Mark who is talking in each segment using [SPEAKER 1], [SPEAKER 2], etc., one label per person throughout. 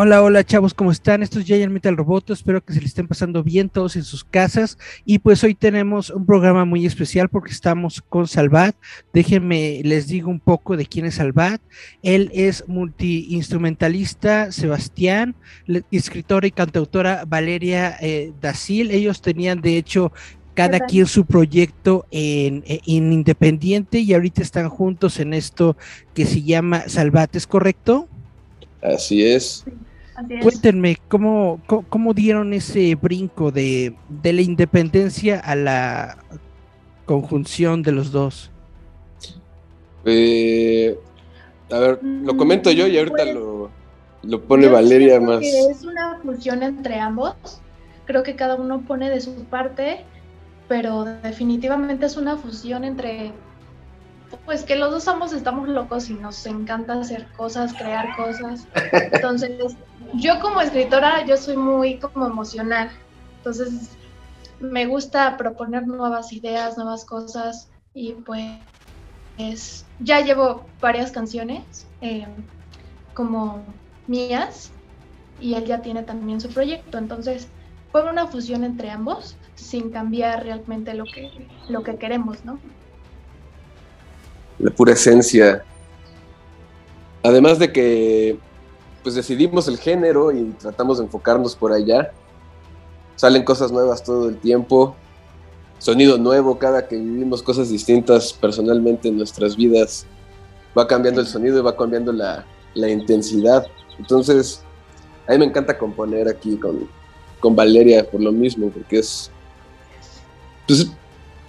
[SPEAKER 1] Hola, hola chavos, ¿cómo están? Esto es Giant Metal Roboto, espero que se le estén pasando bien todos en sus casas y pues hoy tenemos un programa muy especial porque estamos con Salvat. Déjenme, les digo un poco de quién es Salvat. Él es multiinstrumentalista Sebastián, escritora y cantautora Valeria eh, Dacil. Ellos tenían de hecho cada quien su proyecto en, en, independiente y ahorita están juntos en esto que se llama Salvat, ¿es correcto?
[SPEAKER 2] Así es.
[SPEAKER 1] Cuéntenme, ¿cómo, ¿cómo, dieron ese brinco de, la independencia a la conjunción de los dos?
[SPEAKER 2] Eh, a ver, lo comento yo y ahorita lo, lo, pone Valeria más.
[SPEAKER 3] es una fusión entre ambos. Creo que cada uno pone de su parte, pero definitivamente es una fusión entre pues que los dos ambos estamos locos y nos encanta hacer cosas, crear cosas. Entonces, yo como escritora, yo soy muy como emocional. Entonces, me gusta proponer nuevas ideas, nuevas cosas y pues ya llevo varias canciones eh, como mías y él ya tiene también su proyecto. Entonces, fue una fusión entre ambos sin cambiar realmente lo que, lo que queremos, ¿no?
[SPEAKER 2] la pura esencia. Además de que pues decidimos el género y tratamos de enfocarnos por allá. Salen cosas nuevas todo el tiempo, sonido nuevo cada que vivimos cosas distintas personalmente en nuestras vidas. Va cambiando el sonido y va cambiando la, intensidad. Entonces, a mí me encanta componer aquí con, con Valeria por lo mismo, porque es pues,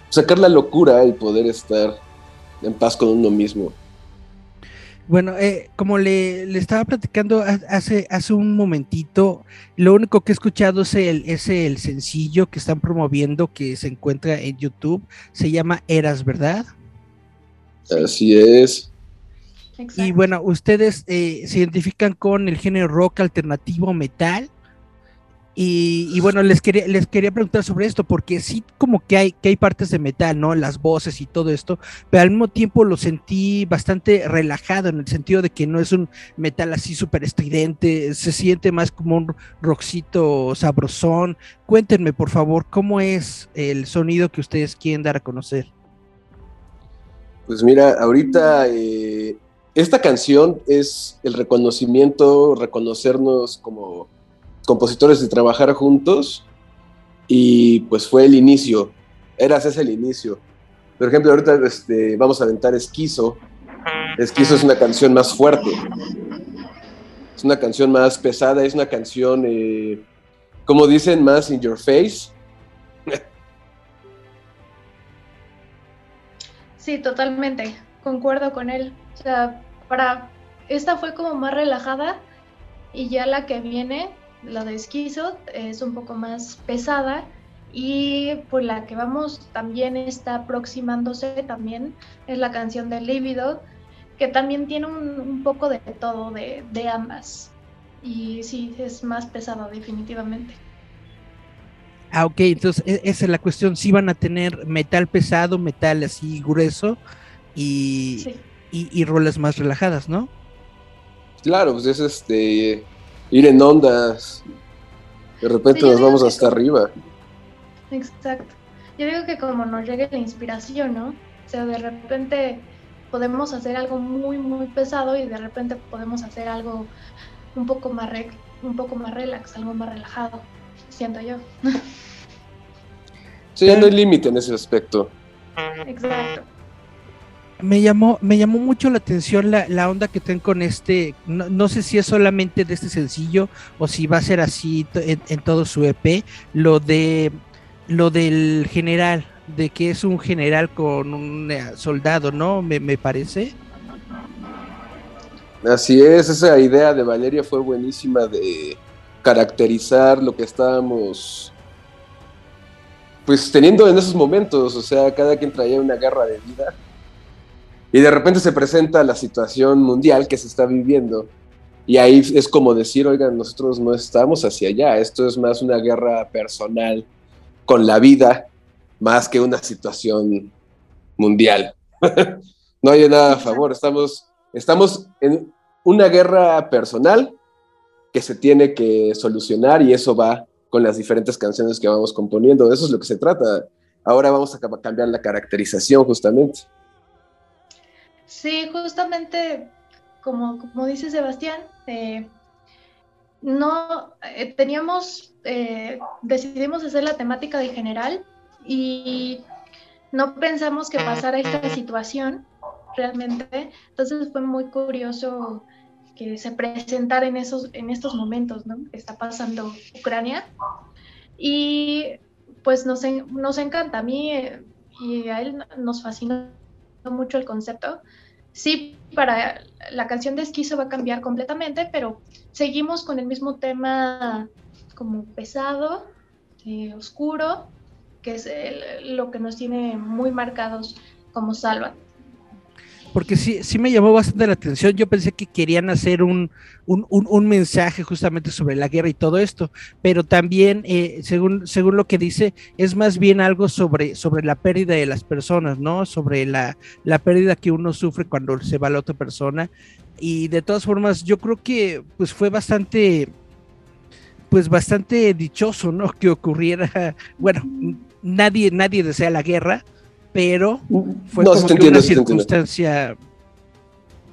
[SPEAKER 2] sacar la locura y poder estar en paz con uno mismo.
[SPEAKER 1] Bueno, eh, como le, estaba platicando hace, hace un momentito, lo único que he escuchado es el, es el sencillo que están promoviendo que se encuentra en YouTube. Se llama Eras, ¿verdad?
[SPEAKER 2] Así es.
[SPEAKER 1] Y bueno, ustedes eh, se identifican con el género rock alternativo metal. Y, bueno, les quería, les quería preguntar sobre esto, porque sí como que hay, que hay partes de metal, ¿no? Las voces y todo esto, pero al mismo tiempo lo sentí bastante relajado en el sentido de que no es un metal así súper estridente, se siente más como un rockcito sabrosón. Cuéntenme, por favor, ¿cómo es el sonido que ustedes quieren dar a conocer?
[SPEAKER 2] Pues mira, ahorita eh, esta canción es el reconocimiento, reconocernos como compositores de trabajar juntos y pues fue el inicio, Eras es el inicio. Por ejemplo, ahorita este, vamos a aventar Esquizo. Esquizo es una canción más fuerte, es una canción más pesada, es una canción, eh, como dicen, más in your face.
[SPEAKER 3] Sí, totalmente, concuerdo con él. O sea, para esta fue como más relajada y ya la que viene la de Esquizo es un poco más pesada y por la que vamos también está aproximándose también es la canción de Lívido, que también tiene un, poco de todo de, ambas. Y sí, es más pesado definitivamente.
[SPEAKER 1] Ah, ok, entonces e, esa es la cuestión, si van a tener metal pesado, metal así grueso y, y, y rolas más relajadas, ¿no?
[SPEAKER 2] Claro, pues es este ir en ondas. De repente nos vamos hasta arriba.
[SPEAKER 3] Exacto. Yo digo que como nos llegue la inspiración, ¿no? O sea, de repente podemos hacer algo muy, muy pesado y de repente podemos hacer algo un poco más, un poco más relax, algo más relajado, siento yo.
[SPEAKER 2] Sí, no hay límite en ese aspecto.
[SPEAKER 3] Exacto
[SPEAKER 1] me llamó, me llamó mucho la atención la, la onda que tienen con este, no, sé si es solamente de este sencillo o si va a ser así en, todo su EP, lo de lo del general, de que es un general con un eh, soldado, ¿no? Me, me parece.
[SPEAKER 2] Así es, esa idea de Valeria fue buenísima de caracterizar lo que estábamos pues teniendo en esos momentos, o sea, cada quien traía una guerra de vida y de repente se presenta la situación mundial que se está viviendo y ahí es como decir, oigan, nosotros no estamos hacia allá, esto es más una guerra personal con la vida más que una situación mundial. no hay nada a favor, estamos, estamos en una guerra personal que se tiene que solucionar y eso va con las diferentes canciones que vamos componiendo. De eso es lo que se trata. Ahora vamos a cambiar la caracterización justamente.
[SPEAKER 3] Sí, justamente como, como dice Sebastián, eh, no eh, teníamos, eh, decidimos hacer la temática de general y no pensamos que pasara esta situación realmente. Entonces fue muy curioso que se presentara en, esos, en estos momentos, ¿no? Que está pasando Ucrania. Y pues nos, nos encanta, a mí eh, y a él nos fascinó mucho el concepto. Sí, para la canción de Esquizo va a cambiar completamente, pero seguimos con el mismo tema como pesado, eh, oscuro, que es lo que nos tiene muy marcados como Salva
[SPEAKER 1] porque sí, sí me llamó bastante la atención. Yo pensé que querían hacer un, un, mensaje justamente sobre la guerra y todo esto, pero también, eh, según, según lo que dice, es más bien algo sobre, sobre la pérdida de las personas, ¿no? Sobre la, la pérdida que uno sufre cuando se va la otra persona. Y de todas formas, yo creo que pues fue bastante, pues bastante dichoso, ¿no? Que ocurriera, bueno, nadie, nadie desea la guerra, pero fue como una circunstancia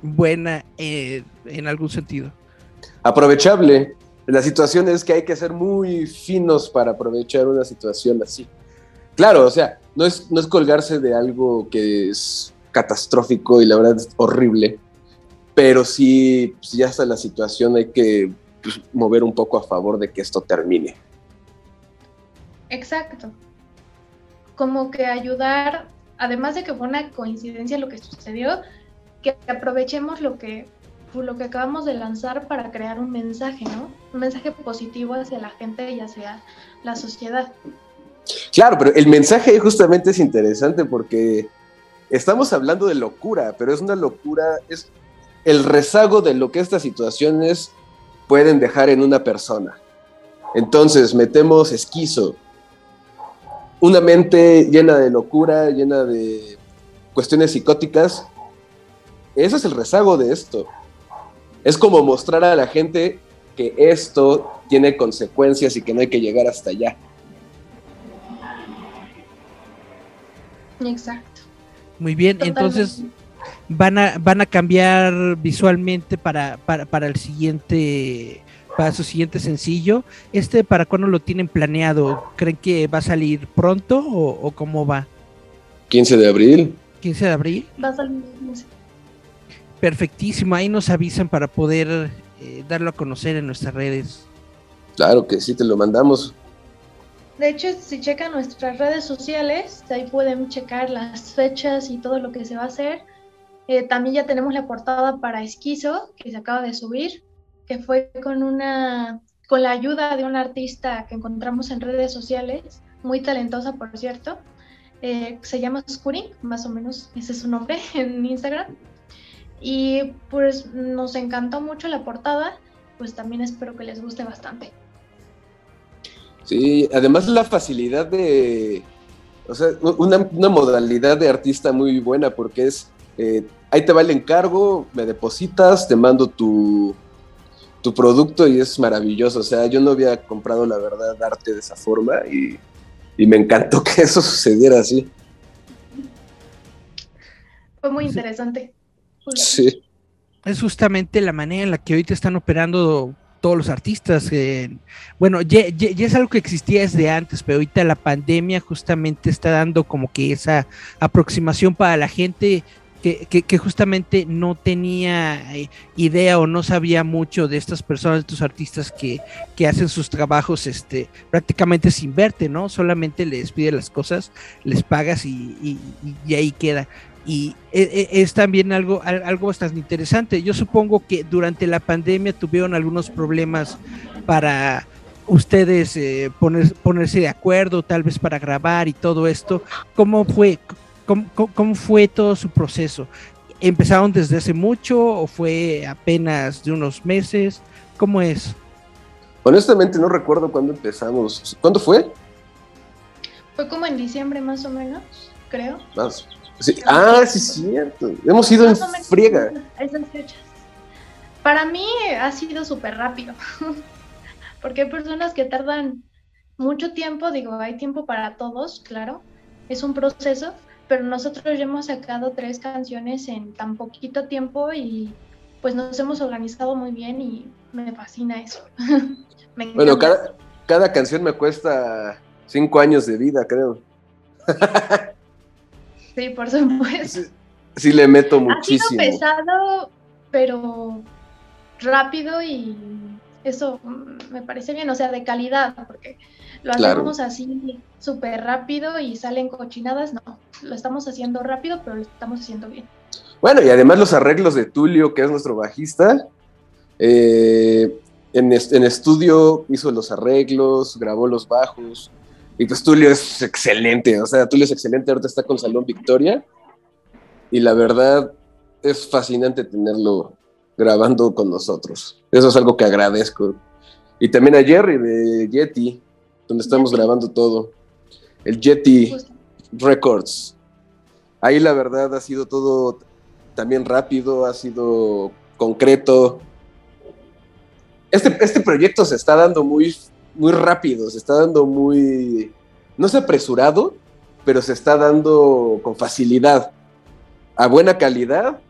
[SPEAKER 1] buena eh, en algún sentido.
[SPEAKER 2] Aprovechable. La situación es que hay que ser muy finos para aprovechar una situación así. Claro, o sea, no es, no es colgarse de algo que es catastrófico y la verdad es horrible, pero sí, pues, ya está la situación, hay que pues, mover un poco a favor de que esto termine.
[SPEAKER 3] Exacto como que ayudar, además de que fue una coincidencia lo que sucedió, que aprovechemos lo que, lo que acabamos de lanzar para crear un mensaje, ¿no? Un mensaje positivo hacia la gente y hacia la sociedad.
[SPEAKER 2] Claro, pero el mensaje justamente es interesante porque estamos hablando de locura, pero es una locura, es el rezago de lo que estas situaciones pueden dejar en una persona. Entonces metemos esquizo, una mente llena de locura, llena de cuestiones psicóticas, ese es el rezago de esto. Es como mostrar a la gente que esto tiene consecuencias y que no hay que llegar hasta allá.
[SPEAKER 3] Exacto.
[SPEAKER 1] Muy bien, entonces van a, van a cambiar visualmente para, para, para el siguiente para su siguiente sencillo. ¿Este para cuándo lo tienen planeado? ¿Creen que va a salir pronto o, cómo va?
[SPEAKER 2] 15 de abril.
[SPEAKER 1] 15 de abril.
[SPEAKER 3] Va a salir.
[SPEAKER 1] Perfectísimo, ahí nos avisan para poder eh, darlo a conocer en nuestras redes.
[SPEAKER 2] Claro que sí, te lo mandamos.
[SPEAKER 3] De hecho, si checan nuestras redes sociales, ahí pueden checar las fechas y todo lo que se va a hacer. Eh, también ya tenemos la portada para Esquizo, que se acaba de subir que fue con una con la ayuda de una artista que encontramos en redes sociales, muy talentosa por cierto, eh, se llama Scuring, más o menos ese es su nombre en Instagram. Y pues nos encantó mucho la portada, pues también espero que les guste bastante.
[SPEAKER 2] Sí, además la facilidad de, o sea, una, modalidad de artista muy buena porque es, eh, ahí te va el encargo, me depositas, te mando tu, tu producto y es maravilloso. O sea, yo no había comprado la verdad arte de esa forma y, me encantó que eso sucediera así.
[SPEAKER 3] Fue muy interesante.
[SPEAKER 2] Sí.
[SPEAKER 1] Es justamente la manera en la que ahorita están operando todos los artistas. bueno, ya, ya, es algo que existía desde antes, pero ahorita la pandemia justamente está dando como que esa aproximación para la gente que, justamente no tenía eh, idea o no sabía mucho de estas personas, de estos artistas que, hacen sus trabajos este, prácticamente sin verte, ¿no? Solamente les pide las cosas, les pagas y, ahí queda. y e, e, es, también algo, algo bastante interesante. Yo supongo que durante la pandemia tuvieron algunos problemas para ustedes eh, poner, ponerse de acuerdo, tal vez para grabar y todo esto. ¿Cómo fue, cómo, fue todo su proceso? ¿Empezaron desde hace mucho o fue apenas de unos meses? ¿Cómo es?
[SPEAKER 2] Honestamente no recuerdo cuándo empezamos. ¿Cuándo fue?
[SPEAKER 3] Fue como en diciembre más o menos, creo.
[SPEAKER 2] Más, Ah, sí, es cierto. Hemos ido en friega.
[SPEAKER 3] Esas fechas. Para mí ha sido súper rápido. Porque hay personas que tardan mucho tiempo. Digo, hay tiempo para todos, claro. Es un proceso. Pero nosotros ya hemos sacado tres canciones en tan poquito tiempo y pues nos hemos organizado muy bien y me fascina eso.
[SPEAKER 2] bueno, cada, cada canción me cuesta cinco años de vida, creo.
[SPEAKER 3] Sí, por supuesto.
[SPEAKER 2] Sí, le meto muchísimo.
[SPEAKER 3] Ha sido pesado, pero rápido y eso me parece bien, o sea, de calidad, porque lo hacemos así súper rápido y salen cochinadas, no, lo estamos haciendo rápido, pero lo estamos haciendo bien.
[SPEAKER 2] Bueno, y además los arreglos de Tulio, que es nuestro bajista, eh, en, en, estudio hizo los arreglos, grabó los bajos, y pues Tulio es excelente, o sea, Tulio es excelente, ahorita está con Salón Victoria. Y la verdad es fascinante tenerlo grabando con nosotros. Eso es algo que agradezco. Y también a Jerry de Yeti, donde estamos grabando todo. El Yeti Records. Ahí la verdad ha sido todo también rápido, ha sido concreto. Este, este proyecto se está dando muy muy rápido, se está dando muy, no sé apresurado, pero se está dando con facilidad, a buena calidad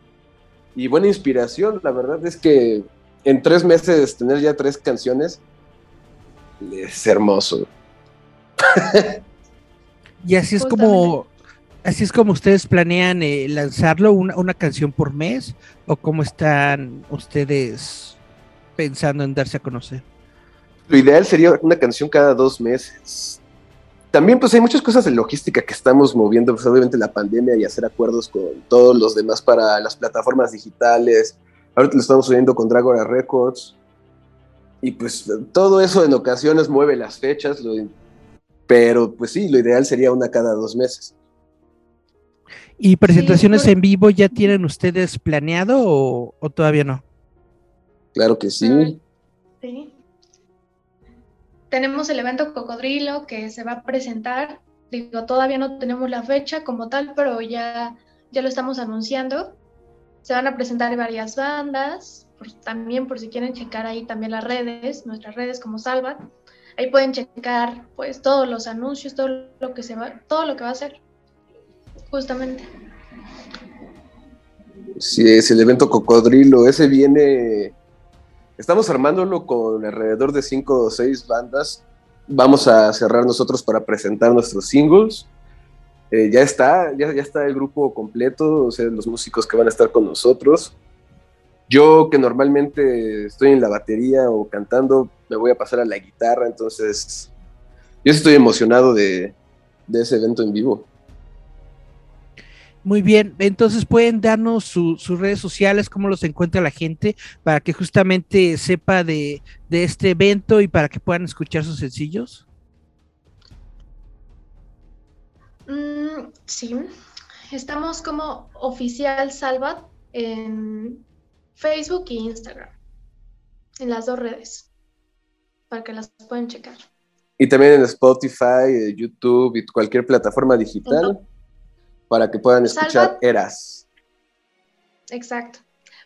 [SPEAKER 2] y buena inspiración. La verdad es que en tres meses tener ya tres canciones es hermoso.
[SPEAKER 1] y así es como, así es como ustedes planean eh, lanzarlo, una, una canción por mes, o cómo están ustedes pensando en darse a conocer.
[SPEAKER 2] Lo ideal sería una canción cada dos meses. También pues hay muchas cosas de logística que estamos moviendo, pues obviamente la pandemia y hacer acuerdos con todos los demás para las plataformas digitales. Ahorita lo estamos oyendo con Dragora Records. Y pues todo eso en ocasiones mueve las fechas, pero pues sí, lo ideal sería una cada dos meses.
[SPEAKER 1] ¿Y presentaciones en vivo ya tienen ustedes planeado o, o todavía no?
[SPEAKER 2] Claro que sí.
[SPEAKER 3] Sí tenemos el evento Cocodrilo que se va a presentar. Digo, todavía no tenemos la fecha como tal, pero ya, ya lo estamos anunciando. Se van a presentar varias bandas, también por si quieren checar ahí también las redes, nuestras redes como Salvat. Ahí pueden checar pues todos los anuncios, todo lo que se va, todo lo que va a ser. Justamente.
[SPEAKER 2] Sí, es el evento Cocodrilo. Ese viene Estamos armándolo con alrededor de cinco o seis bandas. Vamos a cerrar nosotros para presentar nuestros singles. Eh, ya está, ya, está el grupo completo, o sea, los músicos que van a estar con nosotros. Yo que normalmente estoy en la batería o cantando, me voy a pasar a la guitarra, entonces yo estoy emocionado de ese evento en vivo.
[SPEAKER 1] Muy bien, entonces pueden darnos sus redes sociales, cómo los encuentra la gente, para que justamente sepa de, este evento y para que puedan escuchar sus sencillos.
[SPEAKER 3] Mm, sí, estamos como oficial Salvat en Facebook e Instagram, en las dos redes, para que las puedan checar.
[SPEAKER 2] Y también en Spotify, YouTube y cualquier plataforma digital para que puedan escuchar Eras.
[SPEAKER 3] Exacto.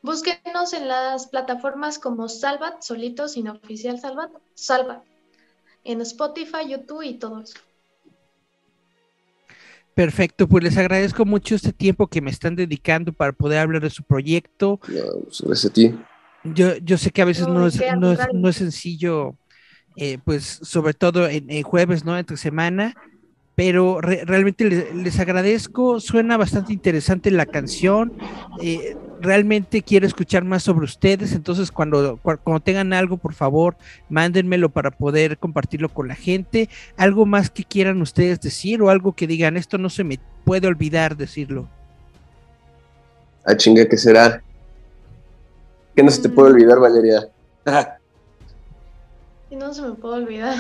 [SPEAKER 3] Búsquenos en las plataformas como Salvat, solito, sin oficial Salvat, Salvat, en Spotify, YouTube y todo eso.
[SPEAKER 1] Perfecto, pues les agradezco mucho este tiempo que me están dedicando para poder hablar de su proyecto.
[SPEAKER 2] No, pues, a ti.
[SPEAKER 1] Yo, yo sé que a veces no, es, no, es, sencillo, eh, pues sobre todo en, en, jueves, ¿no? Entre semana, pero realmente les, agradezco, suena bastante interesante la canción, eh, realmente quiero escuchar más sobre ustedes, entonces cuando, cuando tengan algo, por favor, mándenmelo para poder compartirlo con la gente, algo más que quieran ustedes decir o algo que digan, esto no se me puede olvidar decirlo.
[SPEAKER 2] Ah, chinga, ¿qué será? ¿Qué no se te puede
[SPEAKER 3] Mm.
[SPEAKER 2] olvidar, Valeria?
[SPEAKER 3] Y no se me puede olvidar.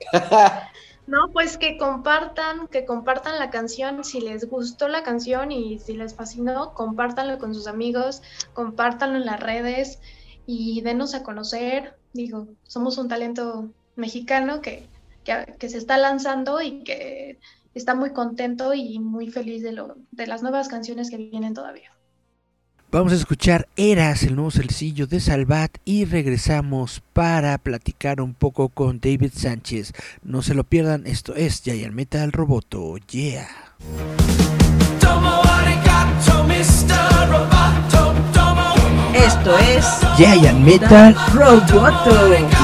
[SPEAKER 3] No, pues que compartan, que compartan la canción, si les gustó la canción y si les fascinó, compártanlo con sus amigos, compártanlo en las redes y denos a conocer. Digo, somos un talento mexicano que, que, que se está lanzando y que está muy contento y muy feliz de, lo, de las nuevas canciones que vienen todavía.
[SPEAKER 1] Vamos a escuchar Eras, el nuevo sencillo de Salvat, y regresamos para platicar un poco con David Sánchez. No se lo pierdan, esto es Giant Metal Roboto. Yeah.
[SPEAKER 4] Esto es
[SPEAKER 1] Giant Metal
[SPEAKER 4] Roboto.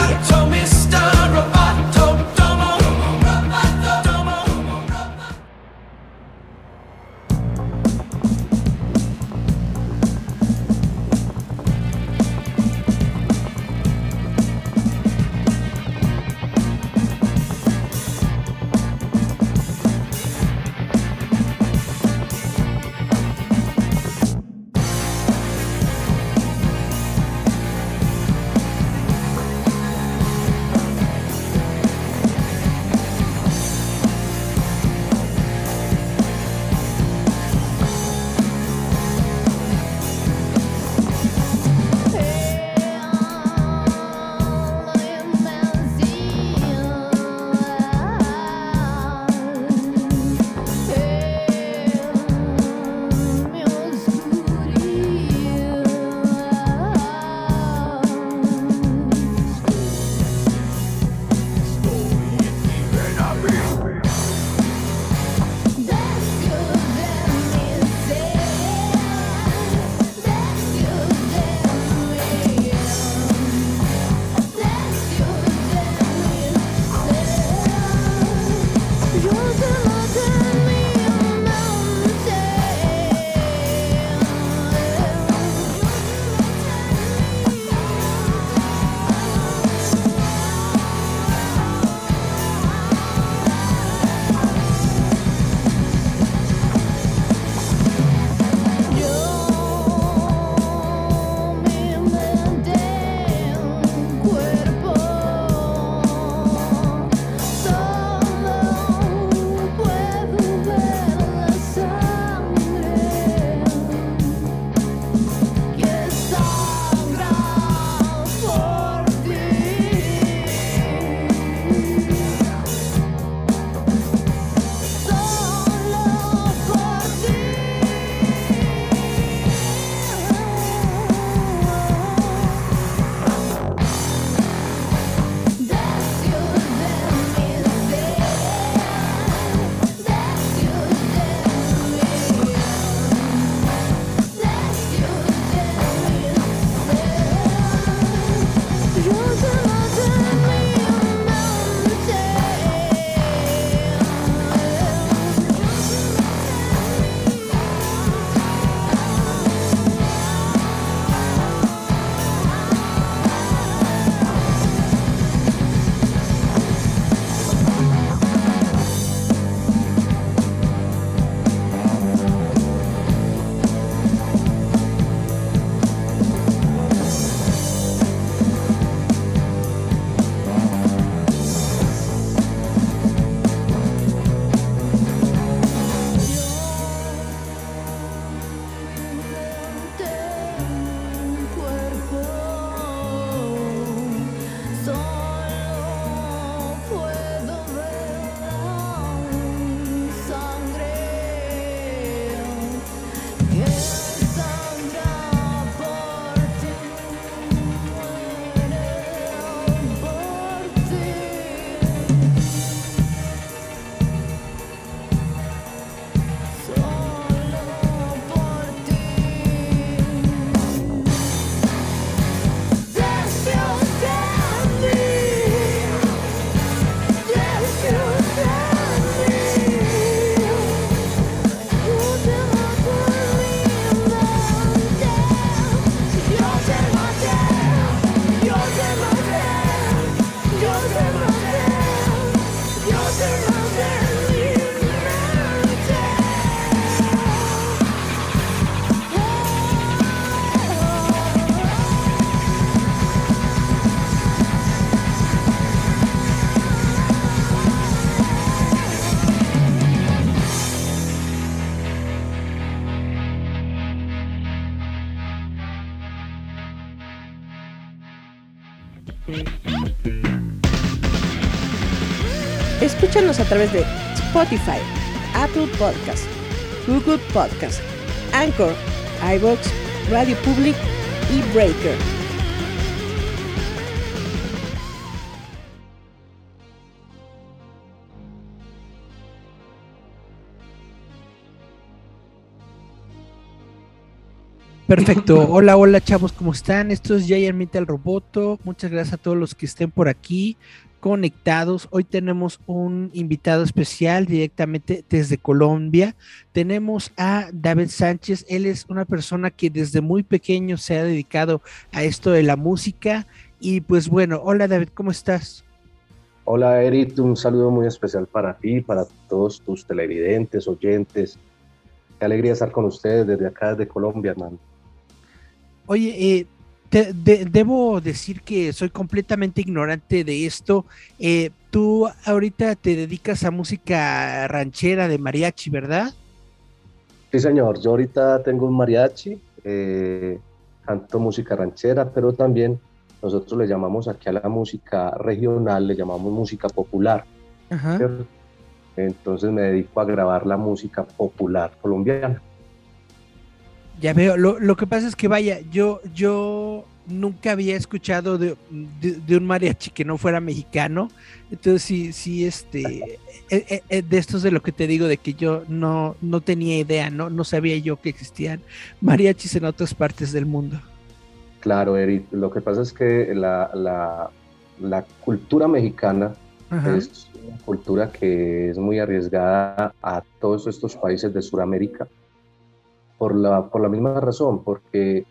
[SPEAKER 4] Escúchanos a través de Spotify, Apple Podcast, Google Podcast, Anchor, iVoox, Radio Public y Breaker.
[SPEAKER 1] Perfecto. Hola, hola chavos, ¿cómo están? Esto es Jair Metal Roboto. Muchas gracias a todos los que estén por aquí conectados. Hoy tenemos un invitado especial directamente desde Colombia. Tenemos a David Sánchez. Él es una persona que desde muy pequeño se ha dedicado a esto de la música. Y pues bueno, hola David, ¿cómo estás?
[SPEAKER 5] Hola Eric, un saludo muy especial para ti, para todos tus televidentes, oyentes. Qué alegría estar con ustedes desde acá, desde Colombia, hermano.
[SPEAKER 1] Oye, eh, debo decir que soy completamente ignorante de esto. Eh, tú ahorita te dedicas a música ranchera de mariachi, ¿verdad?
[SPEAKER 5] Sí, señor. Yo ahorita tengo un mariachi, eh, canto música ranchera, pero también nosotros le llamamos aquí a la música regional, le llamamos música popular. Entonces me dedico a grabar la música popular colombiana.
[SPEAKER 1] Ya veo, lo, que pasa es que vaya, yo, yo nunca había escuchado de, un mariachi que no fuera mexicano, entonces sí, sí, este, eh, eh, eh, de esto es de lo que te digo, de que yo no, no tenía idea, no, no sabía yo que existían mariachis en otras partes del mundo.
[SPEAKER 5] Claro, Eric, lo que pasa es que la, la, cultura mexicana es una cultura que es muy arriesgada a todos estos países de Sudamérica por la, por la misma razón, porque,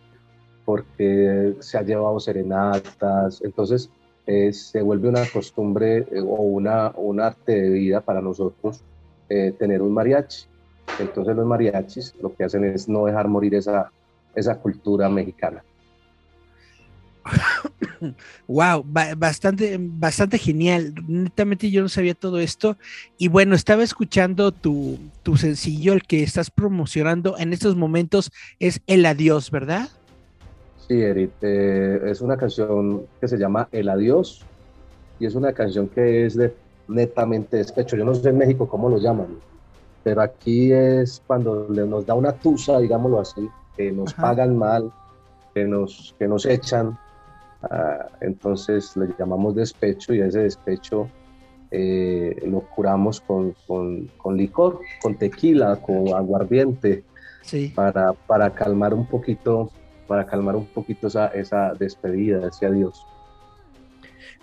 [SPEAKER 5] porque se ha llevado serenatas, entonces eh, se vuelve una costumbre eh, o una, un arte de vida para nosotros eh, tener un mariachi. Entonces los mariachis lo que hacen es no dejar morir esa, esa cultura mexicana.
[SPEAKER 1] Wow, bastante, bastante genial. Netamente yo no sabía todo esto. Y bueno, estaba escuchando tu, tu sencillo, el que estás promocionando en estos momentos es El Adiós, ¿verdad?
[SPEAKER 5] Sí, Eric, eh, es una canción que se llama El Adiós y es una canción que es de netamente despecho. Yo no sé en México cómo lo llaman, pero aquí es cuando nos da una tusa, digámoslo así, que nos pagan mal, que nos, que nos echan, Ah, entonces le llamamos despecho y ese despecho eh, lo curamos con, con, licor, con tequila, con aguardiente, para, para calmar un poquito, para calmar un poquito esa, esa despedida, ese adiós.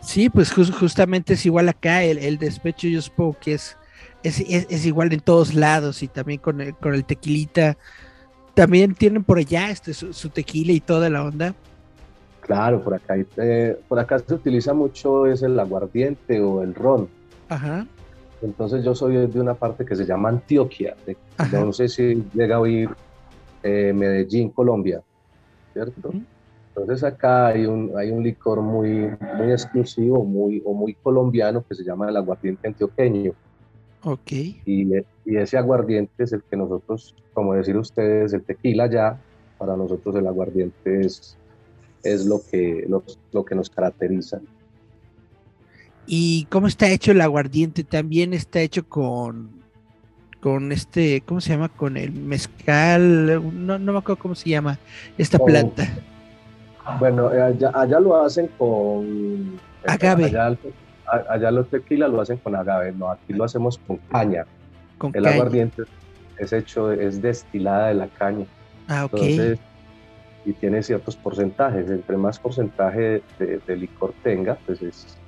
[SPEAKER 1] Sí, pues justamente es igual acá, el, despecho yo supongo que es, es, igual en todos lados y también con el, con el tequilita. También tienen por allá este, su tequila y toda la onda.
[SPEAKER 5] Claro, por acá, eh, por acá se utiliza mucho es el aguardiente o el ron. Ajá. Entonces yo soy de una parte que se llama Antioquia. no sé si llega a oír eh, Medellín, Colombia, ¿cierto? Entonces acá hay un, hay un licor muy, muy exclusivo muy, o muy colombiano que se llama el aguardiente antioqueño.
[SPEAKER 1] Ok.
[SPEAKER 5] Y, y ese aguardiente es el que nosotros, como decir ustedes, el tequila ya, para nosotros el aguardiente es es lo que, lo, que nos caracteriza.
[SPEAKER 1] ¿Y cómo está hecho el aguardiente? También está hecho con, con este, ¿cómo se llama? Con el mezcal, no, no me acuerdo cómo se llama esta planta.
[SPEAKER 5] Bueno, eh, allá, lo hacen con
[SPEAKER 1] eh, agave.
[SPEAKER 5] Allá, allá, los tequila lo hacen con agave, no, aquí lo hacemos con caña.
[SPEAKER 1] Con
[SPEAKER 5] el aguardiente es hecho, es destilada de la caña.
[SPEAKER 1] Ah, ok
[SPEAKER 5] y tiene ciertos porcentajes. Entre más porcentaje de, licor tenga, pues es,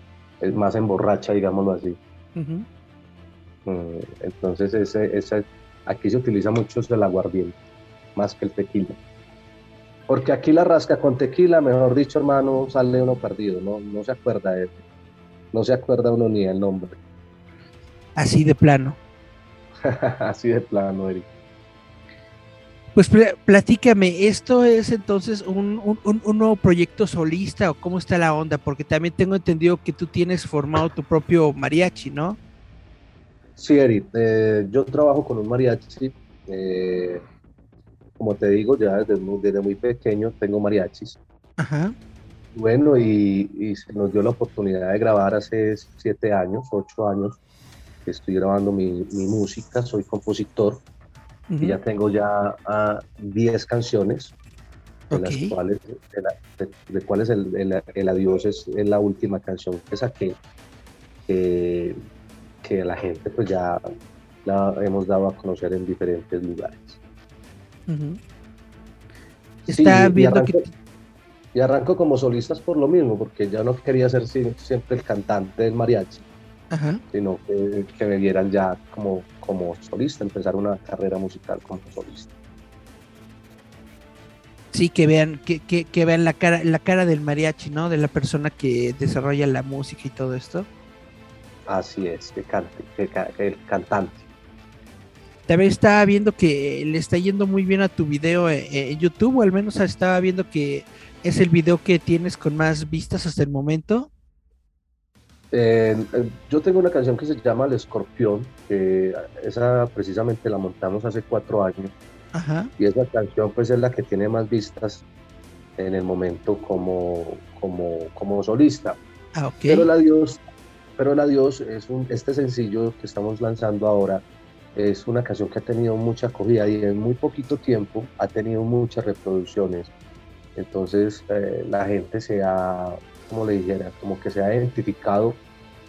[SPEAKER 5] es, más emborracha, digámoslo así. Mm, entonces, ese, ese, aquí se utiliza mucho el aguardiente, más que el tequila. Porque aquí la rasca con tequila, mejor dicho, hermano, sale uno perdido, no, no se acuerda de, no se acuerda uno ni el nombre.
[SPEAKER 1] Así de plano.
[SPEAKER 5] Así de plano, Eric.
[SPEAKER 1] Pues platícame, ¿esto es entonces un, nuevo proyecto solista o cómo está la onda? Porque también tengo entendido que tú tienes formado tu propio mariachi, ¿no?
[SPEAKER 5] Sí, Eric, eh, yo trabajo con un mariachi. Eh, como te digo, ya desde muy, desde muy pequeño tengo mariachis. Ajá. Bueno, y, se nos dio la oportunidad de grabar hace siete años, ocho años, que estoy grabando mi, música, soy compositor, y ya tengo ya uh, diez canciones, de las cuales, de, cuales el, el, Adiós es, la última canción que saqué, que, que la gente pues ya la hemos dado a conocer en diferentes lugares.
[SPEAKER 1] Está viendo
[SPEAKER 5] que y arranco como solistas por lo mismo, porque ya no quería ser siempre el cantante del mariachi, sino que, me vieran ya como, como solista, empezar una carrera musical como solista.
[SPEAKER 1] Sí, que vean, que, que, vean la cara, la cara del mariachi, ¿no? De la persona que desarrolla la música y todo esto.
[SPEAKER 5] Así es, que cante, que, el cantante.
[SPEAKER 1] También estaba viendo que le está yendo muy bien a tu video en, en YouTube, o al menos estaba viendo que ¿Es el video que tienes con más vistas hasta el momento?
[SPEAKER 5] Yo tengo una canción que se llama El Escorpión, que esa precisamente la montamos hace cuatro años. Y esa canción pues es la que tiene más vistas en el momento como, como, como solista.
[SPEAKER 1] Ah,
[SPEAKER 5] Pero la Dios, pero la Dios es un, este sencillo que estamos lanzando ahora es una canción que ha tenido mucha acogida y en muy poquito tiempo ha tenido muchas reproducciones. Entonces eh, la gente se ha, como le dijera, como que se ha identificado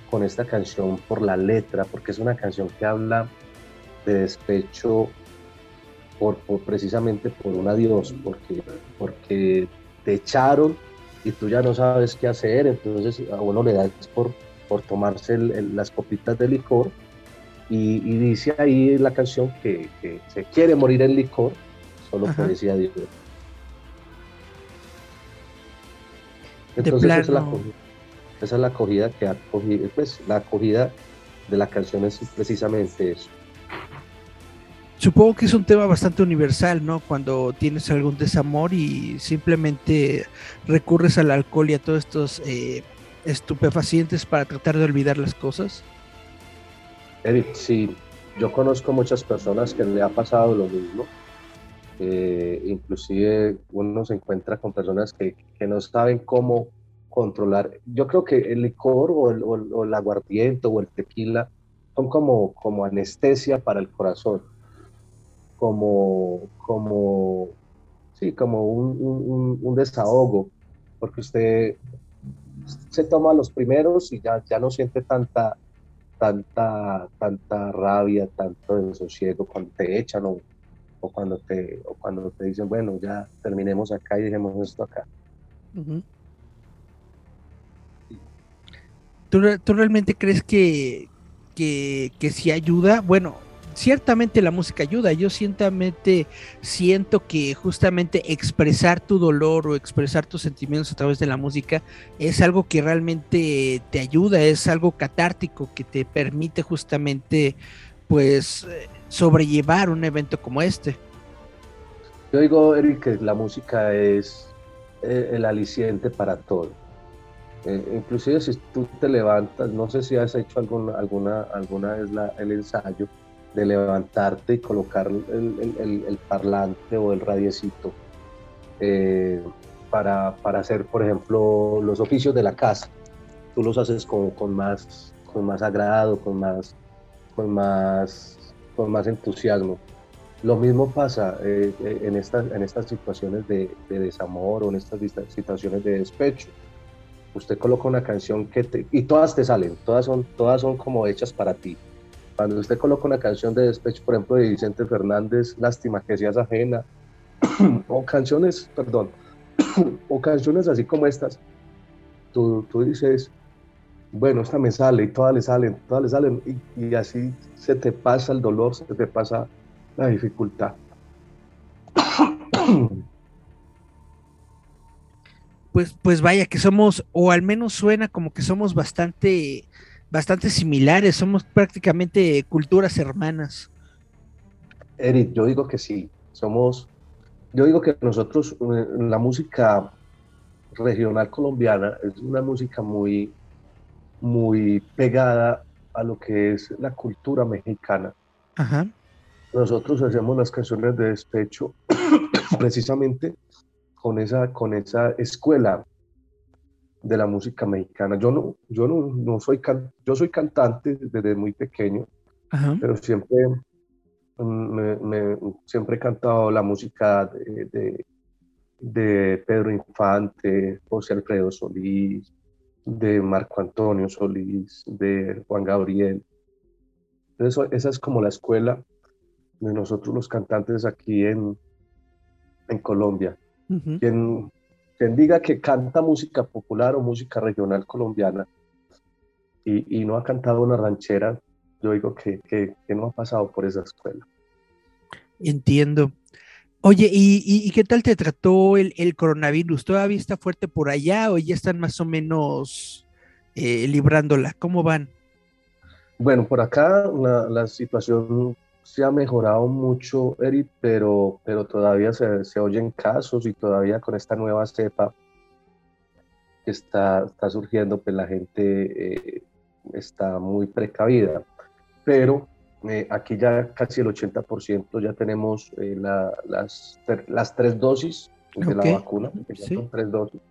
[SPEAKER 5] con esta canción por la letra, porque es una canción que habla de despecho por, precisamente por un adiós, porque, porque te echaron y tú ya no sabes qué hacer, entonces a uno le das por, por tomarse las copitas de licor y, dice ahí la canción que, se quiere morir en licor solo por ese adiós. Entonces esa, es la acogida, esa es la acogida que ha cogido, pues la acogida de la canción es precisamente eso.
[SPEAKER 1] Supongo que es un tema bastante universal, ¿no? Cuando tienes algún desamor y simplemente recurres al alcohol y a todos estos eh, estupefacientes para tratar de olvidar las cosas.
[SPEAKER 5] Eric, sí, yo conozco muchas personas que le ha pasado lo mismo eh, inclusive uno se encuentra con personas que, que, no saben cómo controlar. Yo creo que el licor o el, aguardiente o el tequila son como, como anestesia para el corazón, como, como, sí, como un, un, un desahogo, porque usted se toma los primeros y ya, ya no siente tanta, tanta, tanta rabia, tanto desosiego cuando te echan o, o cuando te, o cuando te dicen, bueno, ya terminemos acá y dejemos esto acá.
[SPEAKER 1] ¿Tú, ¿Tú, realmente crees que, que, que si ayuda? Bueno, ciertamente la música ayuda. Yo ciertamente siento que justamente expresar tu dolor o expresar tus sentimientos a través de la música es algo que realmente te ayuda, es algo catártico que te permite justamente pues sobrellevar un evento como este.
[SPEAKER 5] Yo digo, Eric, que la música es eh, el aliciente para todo. Eh, inclusive si tú te levantas, no sé si has hecho alguna, alguna, alguna vez el ensayo de levantarte y colocar el, parlante o el radiecito eh, para, para, hacer, por ejemplo, los oficios de la casa. Tú los haces con, con más, con más agrado, con más, con más con más entusiasmo. Lo mismo pasa eh, eh, en, estas, en estas situaciones de, desamor o en estas situaciones de despecho. Usted coloca una canción que te, y todas te salen, todas son, todas son como hechas para ti. Cuando usted coloca una canción de despecho, por ejemplo, de Vicente Fernández, Lástima que seas ajena, o canciones, perdón, o canciones así como estas, tú, tú dices, bueno, esta me sale y todas le salen, todas le salen y, así se te pasa el dolor, se te pasa la dificultad.
[SPEAKER 1] Pues, pues vaya que somos, o al menos suena como que somos bastante, bastante similares, somos prácticamente culturas hermanas.
[SPEAKER 5] Eric, yo digo que sí, somos, yo digo que nosotros, eh, la música regional colombiana es una música muy, muy pegada a lo que es la cultura mexicana. Nosotros hacemos las canciones de despecho precisamente con esa, con esa escuela de la música mexicana. Yo no, yo no, no soy, can, yo soy cantante desde muy pequeño, pero siempre, mm, me, siempre he cantado la música de, de, Pedro Infante, José Alfredo Solís, de Marco Antonio Solís, de Juan Gabriel. Eso, esa es como la escuela de nosotros los cantantes aquí en, en Colombia. quien, quien, diga que canta música popular o música regional colombiana y, y no ha cantado una ranchera, yo digo que, que, no ha pasado por esa escuela.
[SPEAKER 1] Entiendo. Oye, ¿y, y, qué tal te trató el, el, coronavirus? ¿Todavía está fuerte por allá o ya están más o menos eh, librándola? ¿Cómo van?
[SPEAKER 5] Bueno, por acá la, la situación se ha mejorado mucho, Eric, pero, pero todavía se, se, oyen casos y todavía con esta nueva cepa que está, está surgiendo, pues la gente eh, está muy precavida. Pero eh, aquí ya casi el 80% ya tenemos eh, las, las tres dosis de la vacuna, son tres dosis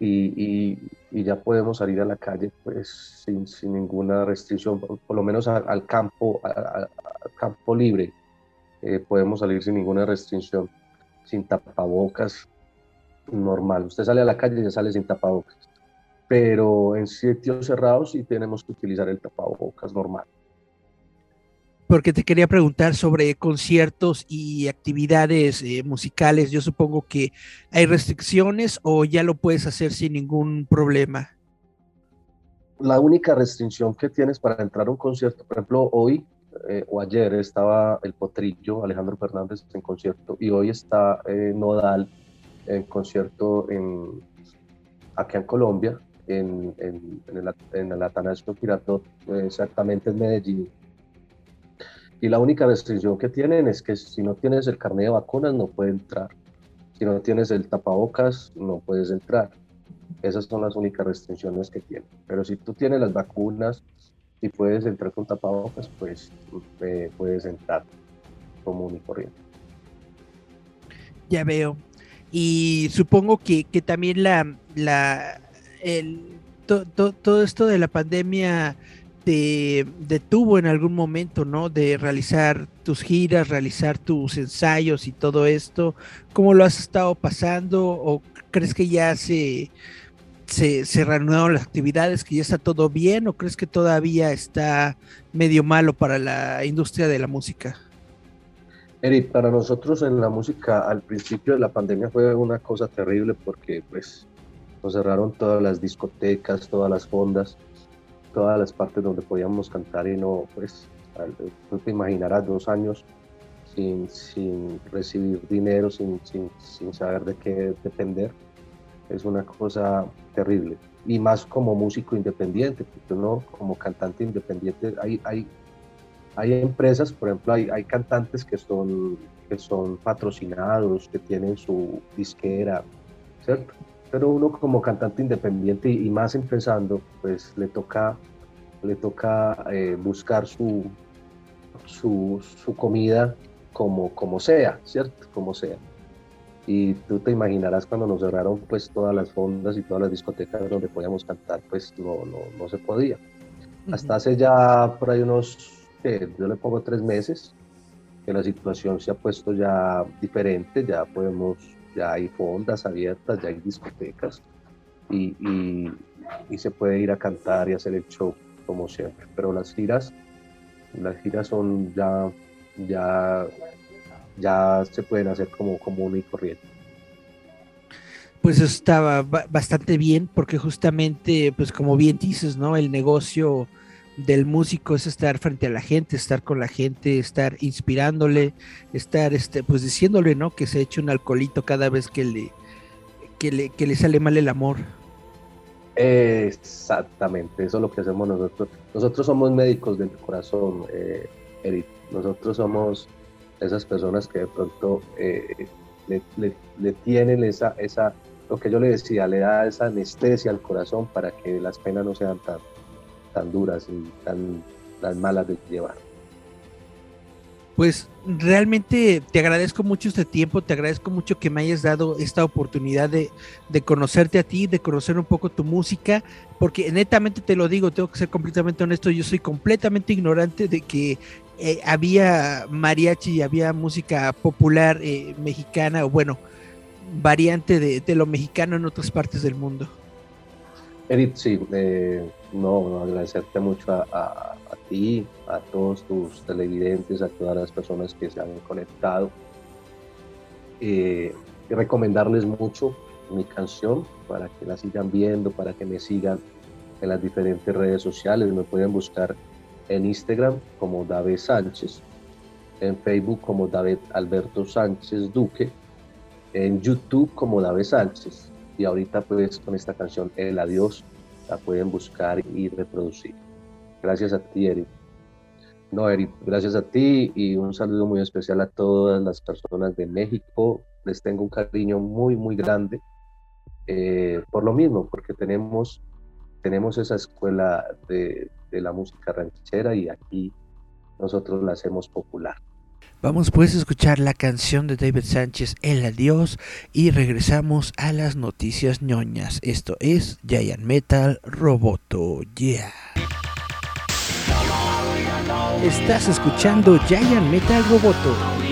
[SPEAKER 5] y, ya podemos salir a la calle pues sin, ninguna restricción, por, lo menos al, campo, al campo libre, eh, podemos salir sin ninguna restricción, sin tapabocas, normal. Usted sale a la calle y ya sale sin tapabocas, pero en sitios cerrados sí tenemos que utilizar el tapabocas normal
[SPEAKER 1] porque te quería preguntar sobre conciertos y actividades eh, musicales. Yo supongo que hay restricciones o ya lo puedes hacer sin ningún problema.
[SPEAKER 5] La única restricción que tienes para entrar a un concierto, por ejemplo, hoy eh, o ayer estaba el Potrillo, Alejandro Fernández en concierto, y hoy está eh, Nodal en concierto en, en Colombia, en, en, el, en el Atanasio Girardot, exactamente en Medellín y la única restricción que tienen es que si no tienes el carnet de vacunas no puedes entrar. Si no tienes el tapabocas no puedes entrar. Esas son las únicas restricciones que tienen. Pero si tú tienes las vacunas y puedes entrar con tapabocas, pues eh, puedes entrar común y corriente.
[SPEAKER 1] Ya veo. Y supongo que, que también la, la el, todo esto de la pandemia te detuvo en algún momento, ¿no? De realizar tus giras, realizar tus ensayos y todo esto. ¿Cómo lo has estado pasando? ¿O crees que ya se, se, se reanudaron las actividades, que ya está todo bien? ¿O crees que todavía está medio malo para la industria de la música?
[SPEAKER 5] Eric, para nosotros en la música al principio de la pandemia fue una cosa terrible porque pues nos cerraron todas las discotecas, todas las fondas todas las partes donde podíamos cantar y no, pues, tú te imaginarás dos años sin, sin recibir dinero, sin, sin, sin, saber de qué depender, es una cosa terrible. Y más como músico independiente, porque uno como cantante independiente, hay, hay, hay empresas, por ejemplo, hay, hay cantantes que son, que son patrocinados, que tienen su disquera, ¿cierto? Pero uno como cantante independiente y, más empezando, pues le toca, le toca eh, buscar su, su, su, comida como, como sea, ¿cierto? Como sea. Y tú te imaginarás cuando nos cerraron pues todas las fondas y todas las discotecas donde podíamos cantar, pues no, no, no se podía. Hasta hace ya por ahí unos, yo le pongo tres meses, que la situación se ha puesto ya diferente, ya podemos ya hay fondas abiertas, ya hay discotecas y, y, se puede ir a cantar y hacer el show como siempre. Pero las giras, las giras son ya, ya, ya se pueden hacer como común y corriente.
[SPEAKER 1] Pues estaba bastante bien porque justamente, pues como bien dices, ¿no? El negocio del músico es estar frente a la gente, estar con la gente, estar inspirándole, estar este, pues diciéndole, ¿no? Que se eche un alcoholito cada vez que le, que le, que le sale mal el amor.
[SPEAKER 5] Exactamente, eso es lo que hacemos nosotros. Nosotros somos médicos del corazón, eh, Eric. Nosotros somos esas personas que de pronto eh, le, le, tienen esa, esa, lo que yo le decía, le da esa anestesia al corazón para que las penas no sean tan, tan duras y tan, malas de llevar.
[SPEAKER 1] pues realmente te agradezco mucho este tiempo, te agradezco mucho que me hayas dado esta oportunidad de, de, conocerte a ti, de conocer un poco tu música, porque netamente te lo digo, tengo que ser completamente honesto, yo soy completamente ignorante de que eh, había mariachi y había música popular eh, mexicana, o bueno, variante de, de, lo mexicano en otras partes del mundo.
[SPEAKER 5] Edith, sí, eh, no, agradecerte mucho a, ti, a todos tus televidentes, a todas las personas que se han conectado. Eh, y recomendarles mucho mi canción para que la sigan viendo, para que me sigan en las diferentes redes sociales. Me pueden buscar en Instagram como David Sánchez, en Facebook como David Alberto Sánchez Duque, en YouTube como David Sánchez. Y ahorita pues con esta canción El Adiós la pueden buscar y reproducir. Gracias a ti, Eric. No, Eric, gracias a ti y un saludo muy especial a todas las personas de México. Les tengo un cariño muy, muy grande eh, por lo mismo, porque tenemos, tenemos esa escuela de, de la música ranchera y aquí nosotros la hacemos popular.
[SPEAKER 1] Vamos pues a escuchar la canción de David Sánchez, El Adiós, y regresamos a las noticias ñoñas. Esto es Giant Metal Roboto, yeah. Estás escuchando Giant Metal Roboto.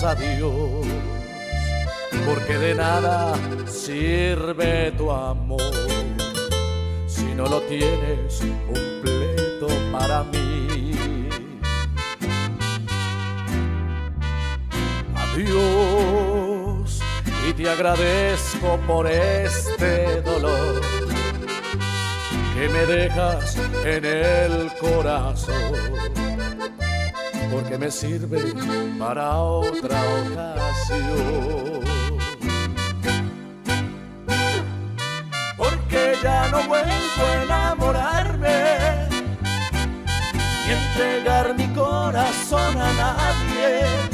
[SPEAKER 6] Decirnos adiós, porque de nada sirve tu amor si no lo tienes completo para mí. Adiós, y te agradezco por este dolor que me dejas en el corazón porque me sirve para otra ocasión. Porque ya no vuelvo a enamorarme y entregar mi corazón a nadie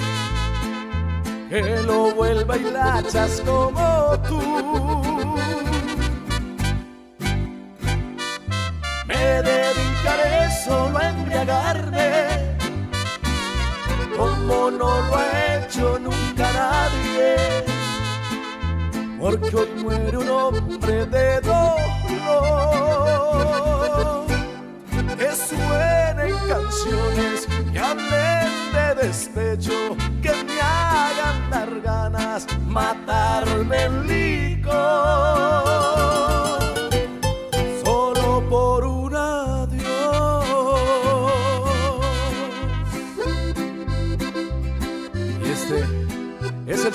[SPEAKER 6] que lo vuelva y lachas como tú. Me dedicaré solo a embriagarme como no lo ha hecho nunca nadie. Porque hoy muere un hombre de dolor. Que suenen canciones que hablen de despecho, que me hagan dar ganas, matarme en licor.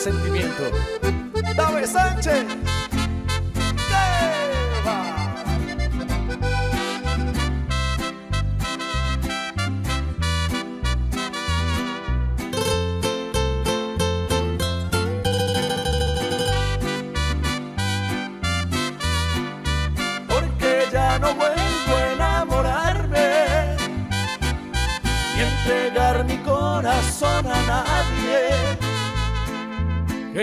[SPEAKER 6] Sentimiento. David Sánchez.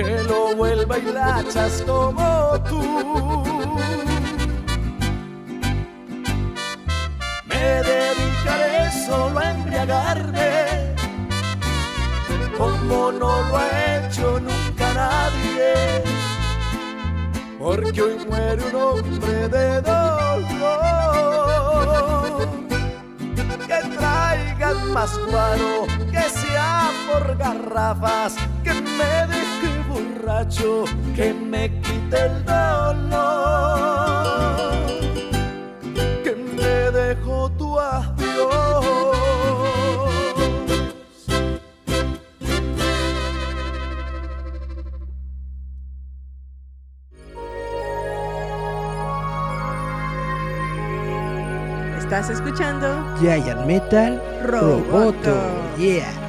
[SPEAKER 6] Que lo vuelva y lachas como tú. Me dedicaré solo a embriagarme, como no lo ha hecho nunca nadie, porque hoy muere un hombre de dolor. Que traigan más guaro, que sea por garrafas, borracho que me quite el dolor, que me dejó tu adiós.
[SPEAKER 4] Estás escuchando
[SPEAKER 1] Giant Metal
[SPEAKER 4] Roboto.
[SPEAKER 1] Roboto. Yeah.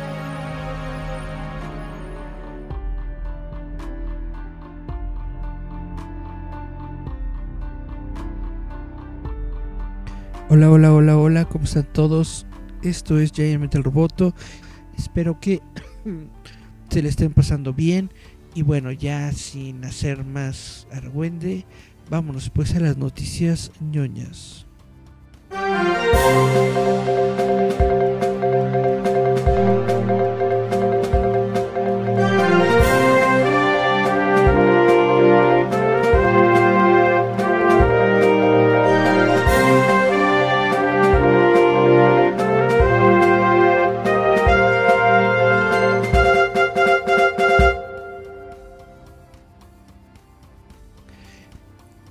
[SPEAKER 1] Hola, hola, hola, hola, ¿cómo están todos? Esto es Giant Metal Roboto. Espero que se le estén pasando bien. Y bueno, ya sin hacer más argüende, vámonos pues a las noticias ñoñas.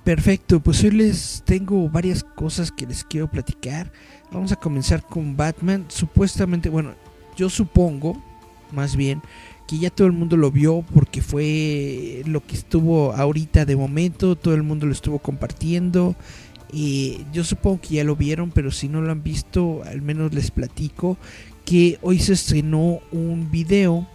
[SPEAKER 1] Perfecto, pues hoy les tengo varias cosas que les quiero platicar. Vamos a comenzar con Batman. Supuestamente, bueno, yo supongo, más bien, que ya todo el mundo lo vio porque fue lo que estuvo ahorita de momento, todo el mundo lo estuvo compartiendo. Y yo supongo que ya lo vieron, pero si no lo han visto, al menos les platico que hoy se estrenó un video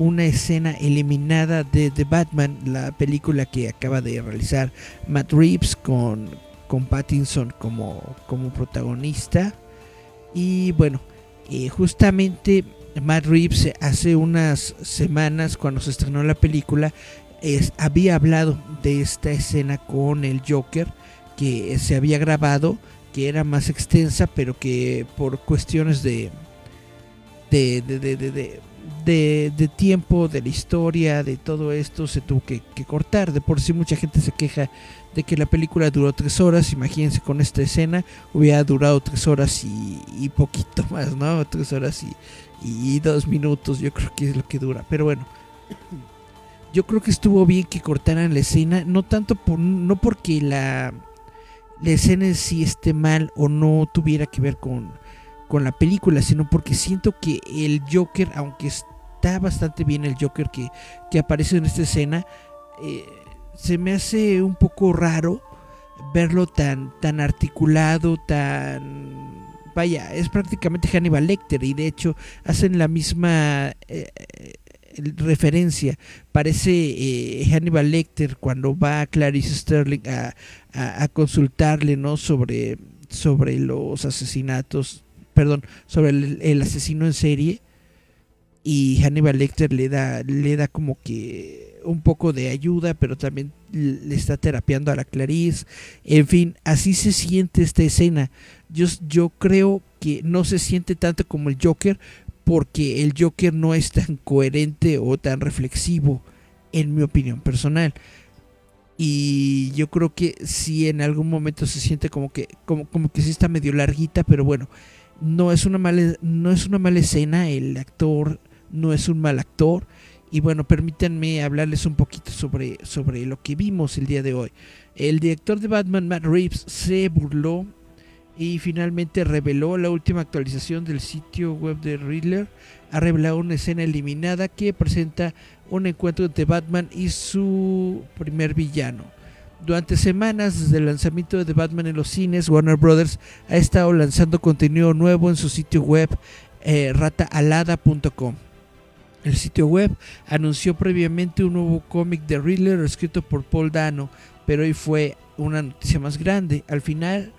[SPEAKER 1] una escena eliminada de The Batman, la película que acaba de realizar Matt Reeves con, con Pattinson como, como protagonista. Y bueno, eh, justamente Matt Reeves hace unas semanas cuando se estrenó la película es, había hablado de esta escena con el Joker que se había grabado, que era más extensa, pero que por cuestiones de, de, de, de de, tiempo, de la historia, de todo esto se tuvo que, cortar. De por sí mucha gente se queja de que la película duró tres horas. Imagínense con esta escena hubiera durado tres horas y, poquito más, ¿no? Tres horas y, dos minutos yo creo que es lo que dura. Pero bueno, yo creo que estuvo bien que cortaran la escena. No tanto por, no porque la, la escena en sí esté mal o no tuviera que ver con con la película, sino porque siento que el Joker, aunque está bastante bien el Joker que, que aparece en esta escena, eh, se me hace un poco raro verlo tan, tan articulado, tan... Vaya, es prácticamente Hannibal Lecter y de hecho hacen la misma eh, eh, referencia. Parece Hannibal Lecter cuando va a Clarice Sterling a, a, a consultarle ¿no? sobre, sobre los asesinatos perdón, sobre el, asesino en serie y Hannibal Lecter le da, le da como que un poco de ayuda, pero también le está terapiando a la Clarice. En fin, así se siente esta escena. Yo, yo creo que no se siente tanto como el Joker, porque el Joker no es tan coherente o tan reflexivo, en mi opinión personal. Y yo creo que si en algún momento se siente como que, como, como que sí está medio larguita, pero bueno, no es una mala, no es una mala escena, el actor no es un mal actor. Y bueno, permítanme hablarles un poquito sobre, sobre lo que vimos el día de hoy. El director de Batman, Matt Reeves, se burló y finalmente reveló la última actualización del sitio web de Riddler. Ha revelado una escena eliminada que presenta un encuentro entre Batman y su primer villano. Durante semanas desde el lanzamiento de Batman en los cines, Warner Brothers ha estado lanzando contenido nuevo en su sitio web eh, rataalada.com. El sitio web anunció previamente un nuevo cómic de Riddler escrito por Paul Dano, pero hoy fue una noticia más grande. Al final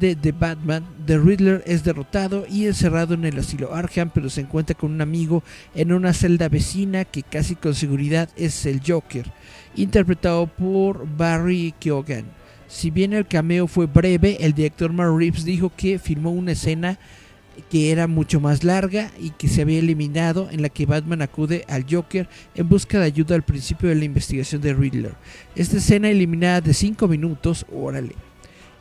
[SPEAKER 1] de The Batman, The Riddler es derrotado y encerrado en el asilo Arkham, pero se encuentra con un amigo en una celda vecina que casi con seguridad es el Joker interpretado por Barry Keoghan. Si bien el cameo fue breve, el director Mark Reeves dijo que filmó una escena que era mucho más larga y que se había eliminado en la que Batman acude al Joker en busca de ayuda al principio de la investigación de Riddler. Esta escena eliminada de 5 minutos, órale,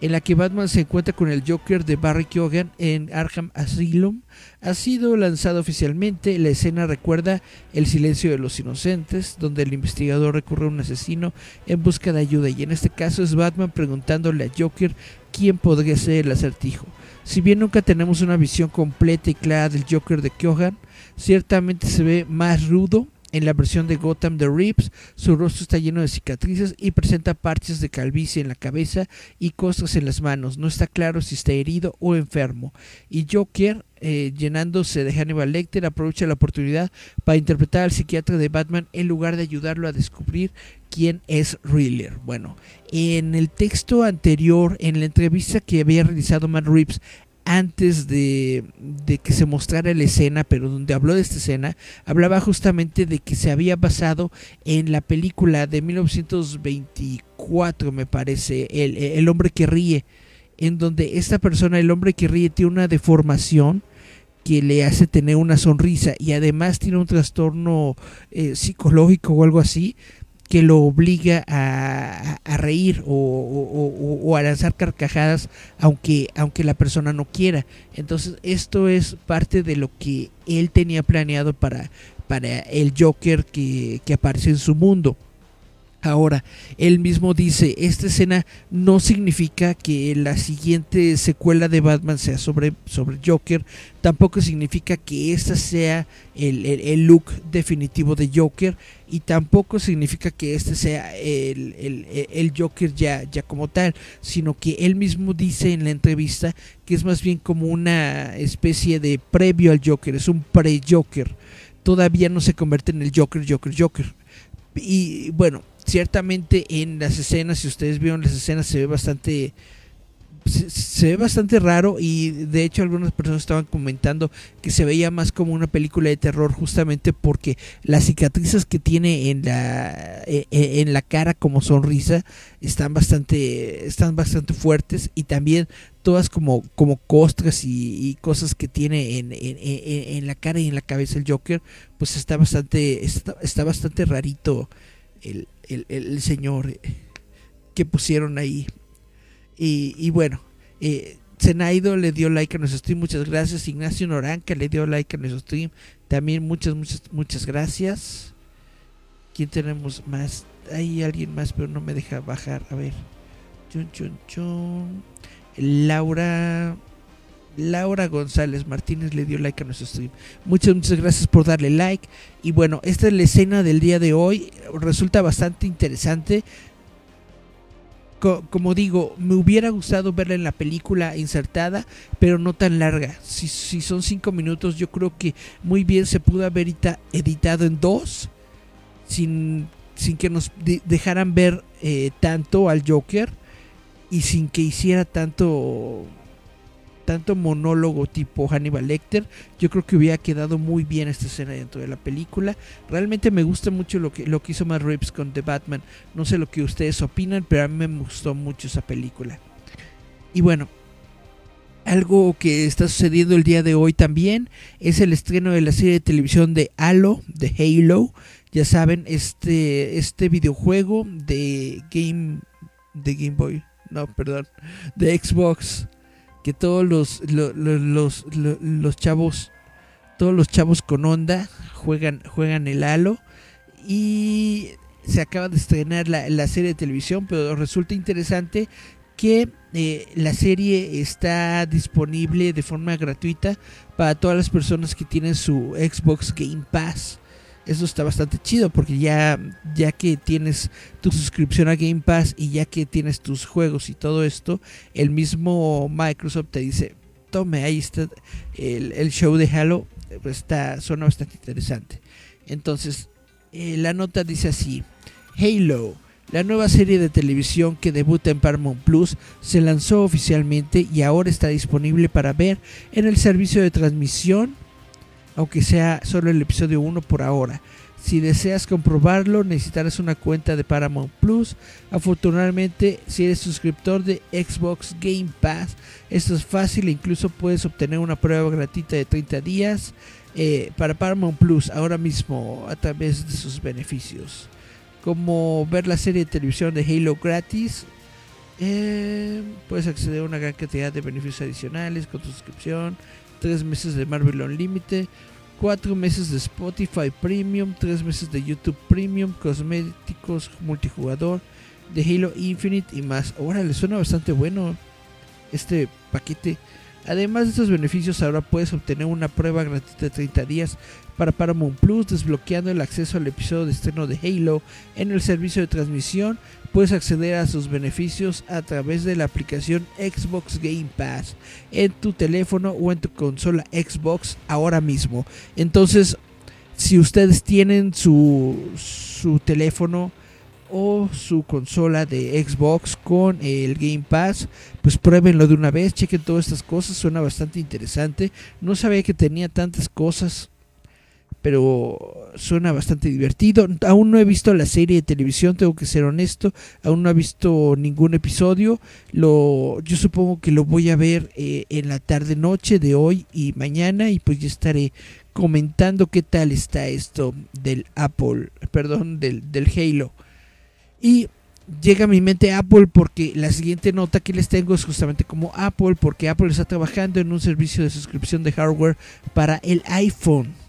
[SPEAKER 1] en la que Batman se encuentra con el Joker de Barry Keoghan en Arkham Asylum, ha sido lanzado oficialmente. La escena recuerda El silencio de los inocentes, donde el investigador recurre a un asesino en busca de ayuda, y en este caso es Batman preguntándole a Joker quién podría ser el acertijo. Si bien nunca tenemos una visión completa y clara del Joker de Keoghan, ciertamente se ve más rudo en la versión de Gotham de Reeves, su rostro está lleno de cicatrices y presenta parches de calvicie en la cabeza y costras en las manos. No está claro si está herido o enfermo. Y Joker, eh, llenándose de Hannibal Lecter, aprovecha la oportunidad para interpretar al psiquiatra de Batman en lugar de ayudarlo a descubrir quién es Riddler. Bueno, en el texto anterior, en la entrevista que había realizado Matt Reeves antes de, que se mostrara la escena, pero donde habló de esta escena, hablaba justamente de que se había basado en la película de 1924, me parece, el, el hombre que ríe, en donde esta persona, el hombre que ríe, tiene una deformación que le hace tener una sonrisa y además tiene un trastorno eh, psicológico o algo así que lo obliga a, reír o, a lanzar carcajadas aunque, aunque la persona no quiera. Entonces esto es parte de lo que él tenía planeado para, para el Joker que, que aparece en su mundo. Ahora, él mismo dice, esta escena no significa que la siguiente secuela de Batman sea sobre, sobre Joker, tampoco significa que esta sea el, look definitivo de Joker y tampoco significa que este sea el, Joker ya, ya como tal, sino que él mismo dice en la entrevista que es más bien como una especie de previo al Joker, es un pre-Joker, todavía no se convierte en el Joker, Joker, Joker. Y bueno, ciertamente en las escenas, si ustedes vieron las escenas, se ve bastante se, ve bastante raro y de hecho algunas personas estaban comentando que se veía más como una película de terror justamente porque las cicatrices que tiene en la e, e, en la cara como sonrisa están bastante están bastante fuertes y también todas como como costras y, cosas que tiene en, en, en, la cara y en la cabeza el Joker pues está bastante está, está bastante rarito el, el, señor eh, que pusieron ahí. Y, bueno, eh, Zenaido le dio like a nuestro stream, muchas gracias. Ignacio Noranca le dio like a nuestro stream, también muchas, muchas, muchas gracias. ¿Quién tenemos más? Hay alguien más, pero no me deja bajar. A ver. Chun, chun, chun. Laura. Laura González Martínez le dio like a nuestro stream. Muchas, muchas gracias por darle like. Y bueno, esta es la escena del día de hoy. Resulta bastante interesante. como digo, me hubiera gustado verla en la película insertada, pero no tan larga. Si, son cinco minutos, yo creo que muy bien se pudo haber editado en dos, sin, sin que nos dejaran ver eh, tanto al Joker y sin que hiciera tanto tanto monólogo tipo Hannibal Lecter, yo creo que hubiera quedado muy bien esta escena dentro de la película. Realmente me gusta mucho lo que, lo que hizo Matt Reeves con The Batman. No sé lo que ustedes opinan, pero a mí me gustó mucho esa película. Y bueno, algo que está sucediendo el día de hoy también es el estreno de la serie de televisión de Halo, de Halo. Ya saben, este, este videojuego de Game, de Game Boy, no, perdón, de Xbox que todos los, los, los, chavos, todos los chavos con onda juegan, juegan el halo. Y se acaba de estrenar la, serie de televisión, pero resulta interesante que eh, la serie está disponible de forma gratuita para todas las personas que tienen su Xbox Game Pass eso está bastante chido porque ya, ya que tienes tu suscripción a Game Pass y ya que tienes tus juegos y todo esto, el mismo Microsoft te dice, tome, ahí está el, show de Halo, está, suena bastante interesante. Entonces, eh, la nota dice así, Halo. La nueva serie de televisión que debuta en Paramount Plus se lanzó oficialmente y ahora está disponible para ver en el servicio de transmisión aunque sea solo el episodio 1 por ahora. Si deseas comprobarlo, necesitarás una cuenta de Paramount Plus. Afortunadamente, si eres suscriptor de Xbox Game Pass, esto es fácil e incluso puedes obtener una prueba gratuita de 30 días eh, para Paramount Plus ahora mismo a través de sus beneficios. Como ver la serie de televisión de Halo gratis, eh, puedes acceder a una gran cantidad de beneficios adicionales con tu suscripción 3 meses de Marvel Unlimited, 4 meses de Spotify Premium, 3 meses de YouTube Premium, cosméticos, multijugador, de Halo Infinite y más. Ahora suena bastante bueno este paquete. Además de estos beneficios, ahora puedes obtener una prueba gratuita de 30 días para Paramount Plus, desbloqueando el acceso al episodio de estreno de Halo en el servicio de transmisión. Puedes acceder a sus beneficios a través de la aplicación Xbox Game Pass en tu teléfono o en tu consola Xbox ahora mismo. Entonces, si ustedes tienen su, su teléfono o su consola de Xbox con el Game Pass, pues pruébenlo de una vez, chequen todas estas cosas, suena bastante interesante. No sabía que tenía tantas cosas pero suena bastante divertido. Aún no he visto la serie de televisión, tengo que ser honesto. Aún no he visto ningún episodio. Lo, yo supongo que lo voy a ver eh, en la tarde noche de hoy y mañana y pues ya estaré comentando qué tal está esto del Apple, perdón, del, del Halo. Y llega a mi mente Apple porque la siguiente nota que les tengo es justamente como Apple, porque Apple está trabajando en un servicio de suscripción de hardware para el iPhone.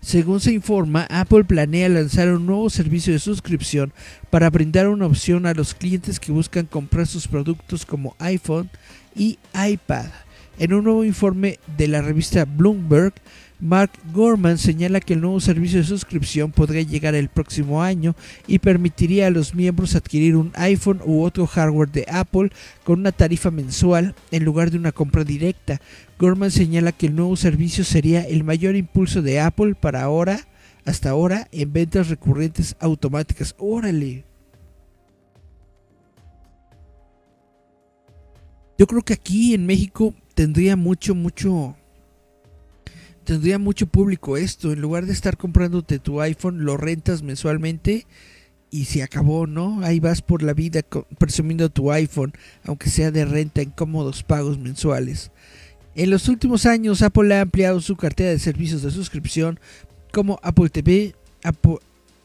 [SPEAKER 1] Según se informa, Apple planea lanzar un nuevo servicio de suscripción para brindar una opción a los clientes que buscan comprar sus productos como iPhone y iPad. En un nuevo informe de la revista Bloomberg, Mark Gorman señala que el nuevo servicio de suscripción podría llegar el próximo año y permitiría a los miembros adquirir un iPhone u otro hardware de Apple con una tarifa mensual en lugar de una compra directa. Gorman señala que el nuevo servicio sería el mayor impulso de Apple para ahora, hasta ahora, en ventas recurrentes automáticas. Órale. Yo creo que aquí en México tendría mucho, mucho tendría mucho público esto. En lugar de estar comprándote tu iPhone, lo rentas mensualmente y se acabó, ¿no? Ahí vas por la vida presumiendo tu iPhone, aunque sea de renta en cómodos pagos mensuales. En los últimos años, Apple ha ampliado su cartera de servicios de suscripción como Apple TV, Apple,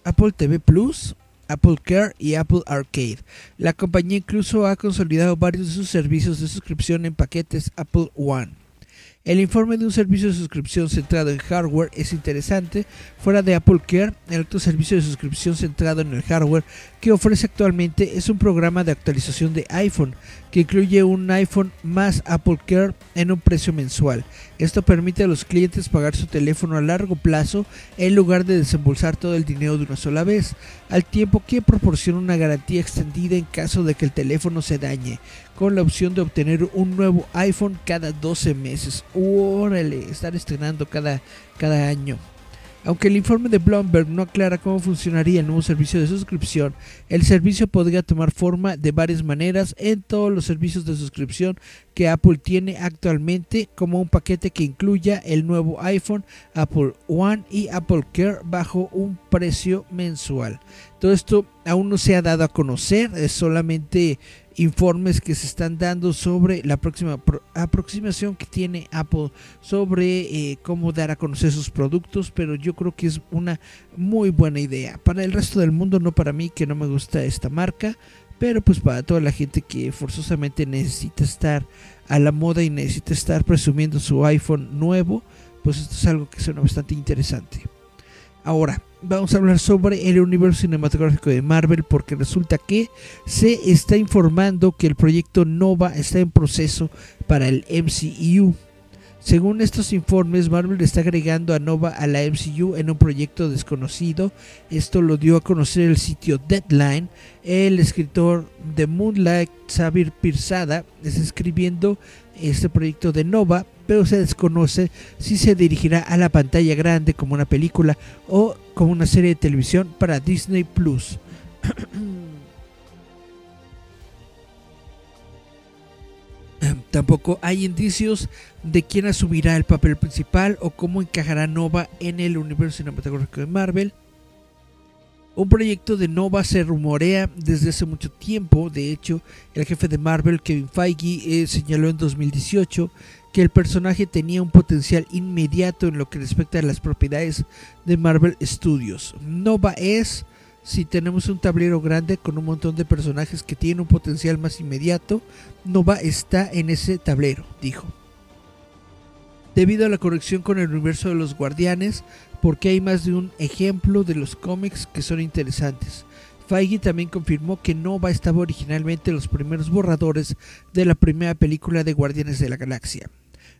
[SPEAKER 1] Apple TV Plus, Apple Care y Apple Arcade. La compañía incluso ha consolidado varios de sus servicios de suscripción en paquetes Apple One. El informe de un servicio de suscripción centrado en hardware es interesante. Fuera de Apple Care, el otro servicio de suscripción centrado en el hardware que ofrece actualmente es un programa de actualización de iPhone que incluye un iPhone más Apple Care en un precio mensual. Esto permite a los clientes pagar su teléfono a largo plazo en lugar de desembolsar todo el dinero de una sola vez, al tiempo que proporciona una garantía extendida en caso de que el teléfono se dañe, con la opción de obtener un nuevo iPhone cada 12 meses. Órale, estar estrenando cada, cada año. Aunque el informe de Bloomberg no aclara cómo funcionaría el nuevo servicio de suscripción, el servicio podría tomar forma de varias maneras en todos los servicios de suscripción que Apple tiene actualmente, como un paquete que incluya el nuevo iPhone, Apple One y Apple Care bajo un precio mensual. Todo esto aún no se ha dado a conocer, es solamente informes que se están dando sobre la próxima aproximación que tiene Apple sobre eh, cómo dar a conocer sus productos, pero yo creo que es una muy buena idea. Para el resto del mundo, no para mí que no me gusta esta marca, pero pues para toda la gente que forzosamente necesita estar a la moda y necesita estar presumiendo su iPhone nuevo, pues esto es algo que suena bastante interesante. Ahora, vamos a hablar sobre el universo cinematográfico de Marvel porque resulta que se está informando que el proyecto Nova está en proceso para el MCU. Según estos informes, Marvel está agregando a Nova a la MCU en un proyecto desconocido. Esto lo dio a conocer el sitio Deadline. El escritor de Moonlight, Xavier Pirzada, está escribiendo este proyecto de Nova, pero se desconoce si se dirigirá a la pantalla grande como una película o como una serie de televisión para Disney Plus. Tampoco hay indicios de quién asumirá el papel principal o cómo encajará Nova en el universo cinematográfico de Marvel. Un proyecto de Nova se rumorea desde hace mucho tiempo. De hecho, el jefe de Marvel, Kevin Feige, eh, señaló en 2018 que el personaje tenía un potencial inmediato en lo que respecta a las propiedades de Marvel Studios. Nova es si tenemos un tablero grande con un montón de personajes que tienen un potencial más inmediato, Nova está en ese tablero, dijo. Debido a la conexión con el universo de los guardianes, porque hay más de un ejemplo de los cómics que son interesantes. Feige también confirmó que Nova estaba originalmente en los primeros borradores de la primera película de Guardianes de la Galaxia.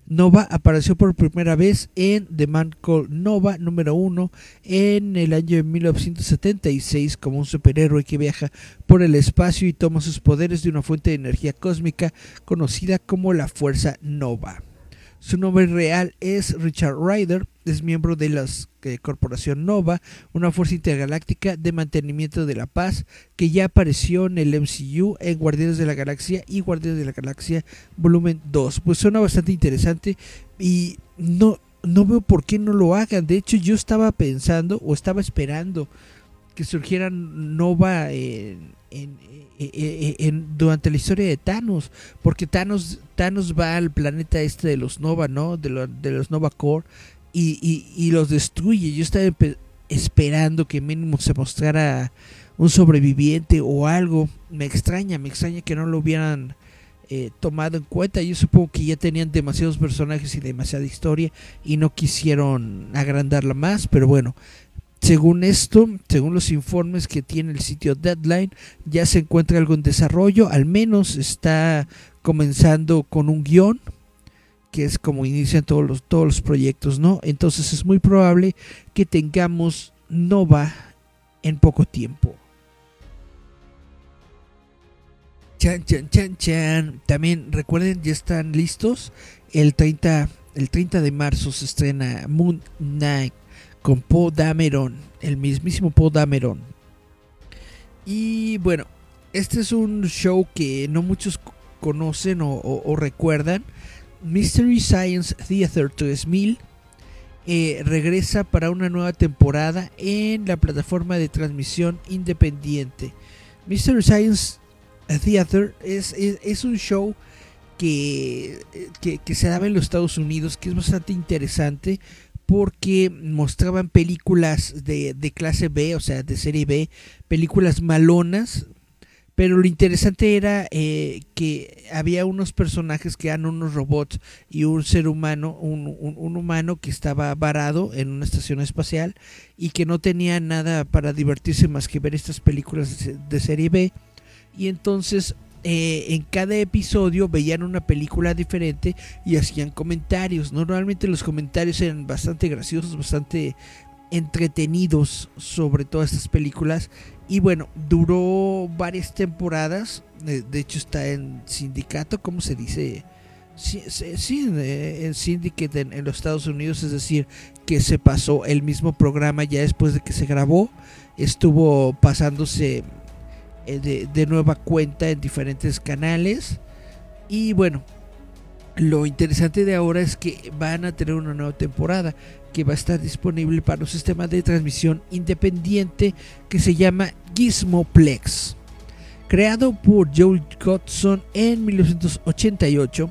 [SPEAKER 1] Nova apareció por primera vez en The Man Called Nova número 1 en el año de 1976 como un superhéroe que viaja por el espacio y toma sus poderes de una fuente de energía cósmica conocida como la Fuerza Nova. Su nombre real es Richard Ryder, es miembro de la Corporación Nova, una fuerza intergaláctica de mantenimiento de la paz que ya apareció en el MCU en Guardianes de la Galaxia y Guardianes de la Galaxia volumen 2. Pues suena bastante interesante y no, no veo por qué no lo hagan. De hecho, yo estaba pensando o estaba esperando que surgiera Nova en, durante la historia de Thanos, porque Thanos, Thanos va al planeta este de los Nova, ¿no? De, de los Nova Core y, los destruye. Yo estaba esperando que mínimo se mostrara un sobreviviente o algo. Me extraña, me extraña que no lo hubieran eh, tomado en cuenta. Yo supongo que ya tenían demasiados personajes y demasiada historia y no quisieron agrandarla más, pero bueno. Según esto, según los informes que tiene el sitio Deadline, ya se encuentra algo en desarrollo, al menos está comenzando con un guion, que es como inician todos los, todos los proyectos, ¿no? Entonces es muy probable que tengamos Nova en poco tiempo. Chan, chan, chan, chan. También recuerden, ya están listos. El 30, el 30 de marzo se estrena Moon Knight con Poe Dameron, el mismísimo Poe Dameron. Y bueno, este es un show que no muchos conocen o, recuerdan. Mystery Science Theater 3000 eh, regresa para una nueva temporada en la plataforma de transmisión independiente. Mystery Science Theater es, es, un show que, que, que, se daba en los Estados Unidos, que es bastante interesante porque mostraban películas de, clase B, o sea, de serie B, películas malonas, pero lo interesante era eh, que había unos personajes que eran unos robots y un ser humano, un, humano que estaba varado en una estación espacial y que no tenía nada para divertirse más que ver estas películas de serie B. Y entonces eh, en cada episodio veían una película diferente y hacían comentarios. Normalmente los comentarios eran bastante graciosos, bastante entretenidos sobre todas estas películas. Y bueno, duró varias temporadas. Eh, de hecho está en sindicato, ¿cómo se dice? Sí, sí, en Syndicate en, los Estados Unidos, es decir, que se pasó el mismo programa ya después de que se grabó, estuvo pasándose eh, de, nueva cuenta en diferentes canales. Y bueno, lo interesante de ahora es que van a tener una nueva temporada que va a estar disponible para un sistema de transmisión independiente que se llama Gizmoplex. Creado por Joel Godson en 1988,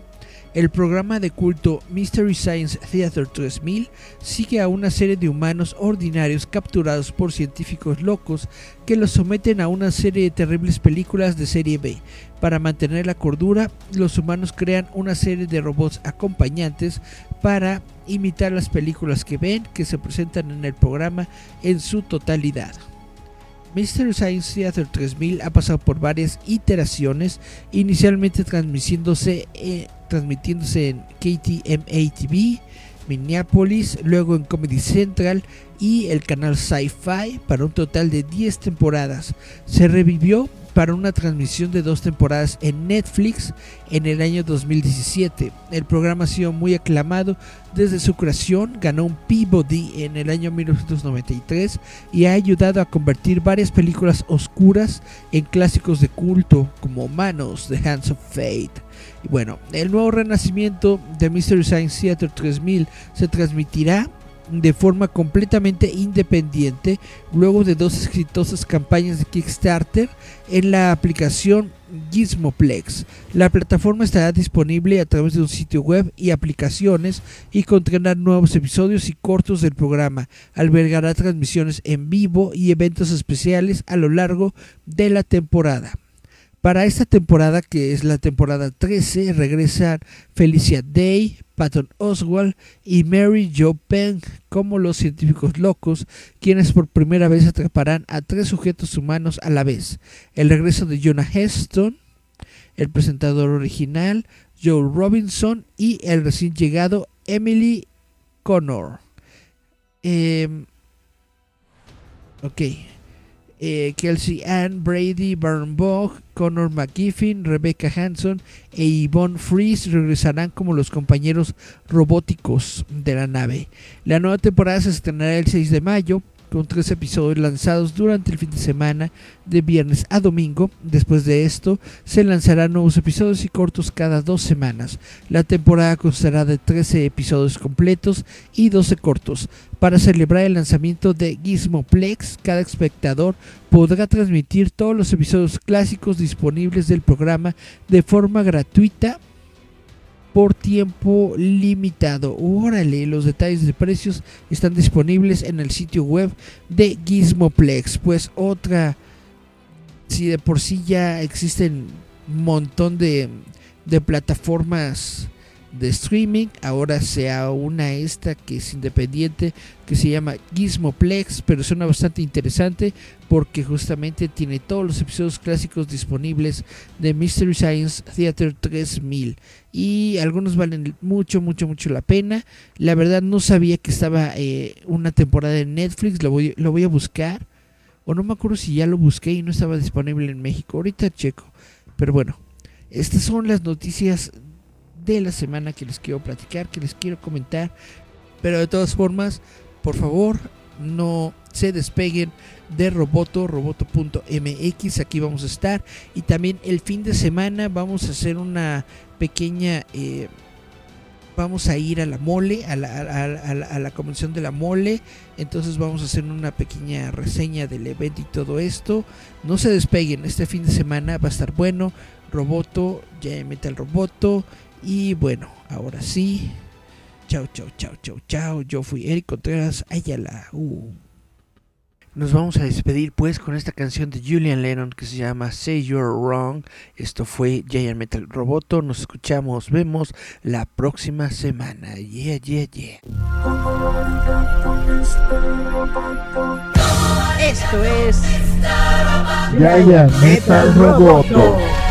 [SPEAKER 1] el programa de culto Mystery Science Theater 3000 sigue a una serie de humanos ordinarios capturados por científicos locos que los someten a una serie de terribles películas de serie B. Para mantener la cordura, los humanos crean una serie de robots acompañantes para imitar las películas que ven que se presentan en el programa en su totalidad. Mystery Science Theater 3000 ha pasado por varias iteraciones, inicialmente transmitiéndose en transmitiéndose en KTMA TV, Minneapolis, luego en Comedy Central y el canal Sci-Fi para un total de 10 temporadas. Se revivió para una transmisión de dos temporadas en Netflix en el año 2017. El programa ha sido muy aclamado desde su creación, ganó un Peabody en el año 1993 y ha ayudado a convertir varias películas oscuras en clásicos de culto como Manos, The Hands of Fate. Bueno, el nuevo renacimiento de Mystery Science Theater 3000 se transmitirá de forma completamente independiente luego de dos exitosas campañas de Kickstarter en la aplicación Gizmoplex. La plataforma estará disponible a través de un sitio web y aplicaciones y contenrá nuevos episodios y cortos del programa. Albergará transmisiones en vivo y eventos especiales a lo largo de la temporada. Para esta temporada, que es la temporada 13, regresan Felicia Day, Patton Oswald y Mary Jo Peng como los científicos locos, quienes por primera vez atraparán a tres sujetos humanos a la vez. El regreso de Jonah Heston, el presentador original, Joe Robinson y el recién llegado Emily Connor. Em, ok. Eh, Kelsey Ann, Brady Barnbog, Connor McGiffin, Rebecca Hanson e Yvonne Freeze regresarán como los compañeros robóticos de la nave. La nueva temporada se estrenará el 6 de mayo con tres episodios lanzados durante el fin de semana de viernes a domingo. Después de esto, se lanzarán nuevos episodios y cortos cada dos semanas. La temporada constará de 13 episodios completos y 12 cortos. Para celebrar el lanzamiento de Gizmoplex, cada espectador podrá transmitir todos los episodios clásicos disponibles del programa de forma gratuita por tiempo limitado. Órale, los detalles de precios están disponibles en el sitio web de Gizmoplex. Pues otra, si de por sí ya existen un montón de, de plataformas de streaming. Ahora se una esta que es independiente, que se llama Gizmoplex, pero suena bastante interesante porque justamente tiene todos los episodios clásicos disponibles de Mystery Science Theater 3000 y algunos valen mucho, mucho, mucho la pena. La verdad no sabía que estaba eh, una temporada en Netflix, lo voy, lo voy a buscar. O no me acuerdo si ya lo busqué y no estaba disponible en México. Ahorita checo. Pero bueno, estas son las noticias de la semana que les quiero platicar, que les quiero comentar. Pero de todas formas, por favor, no se despeguen de Roboto, roboto.mx, aquí vamos a estar. Y también el fin de semana vamos a hacer una pequeña... Eh, vamos a ir a la mole, a la, a, la, convención de la mole. Entonces vamos a hacer una pequeña reseña del evento y todo esto. No se despeguen, este fin de semana va a estar bueno. Roboto, ya mete el Roboto. Y bueno, ahora sí. Chao, chao, chao, chao, chao. Yo fui Eric Contreras Ayala. Uh. Nos vamos a despedir pues con esta canción de Julian Lennon que se llama Say You're Wrong. Esto fue Giant Metal Roboto. Nos escuchamos, vemos la próxima semana. Yeah, yeah, yeah.
[SPEAKER 4] Esto es
[SPEAKER 7] Giant Metal Roboto.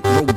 [SPEAKER 8] get rolled